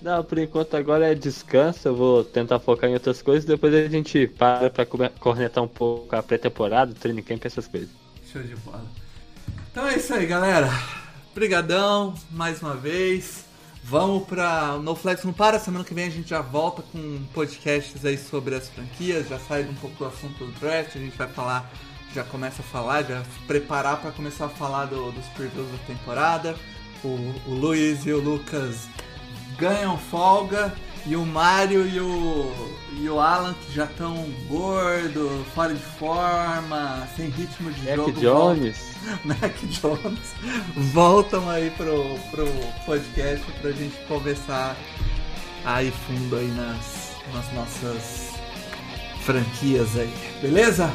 Não, por enquanto agora é descanso, eu vou tentar focar em outras coisas, depois a gente para pra cornetar um pouco a pré-temporada, training camp, essas coisas. Show de bola. Então é isso aí, galera. Obrigadão mais uma vez. Vamos pra No Flex Não Para. Semana que vem a gente já volta com podcasts aí sobre as franquias. Já sai um pouco do assunto do draft. A gente vai falar, já começa a falar, já se preparar para começar a falar do, dos previews da temporada. O, o Luiz e o Lucas ganham folga e o Mario e o, e o Alan, que já estão gordo, fora de forma, sem ritmo de Mac jogo. Jones. Mac Jones voltam aí pro, pro podcast pra gente conversar aí fundo aí nas, nas nossas franquias aí. Beleza?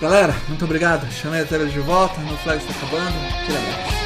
Galera, muito obrigado. Chamei a tela de volta, no Flag está acabando. Tira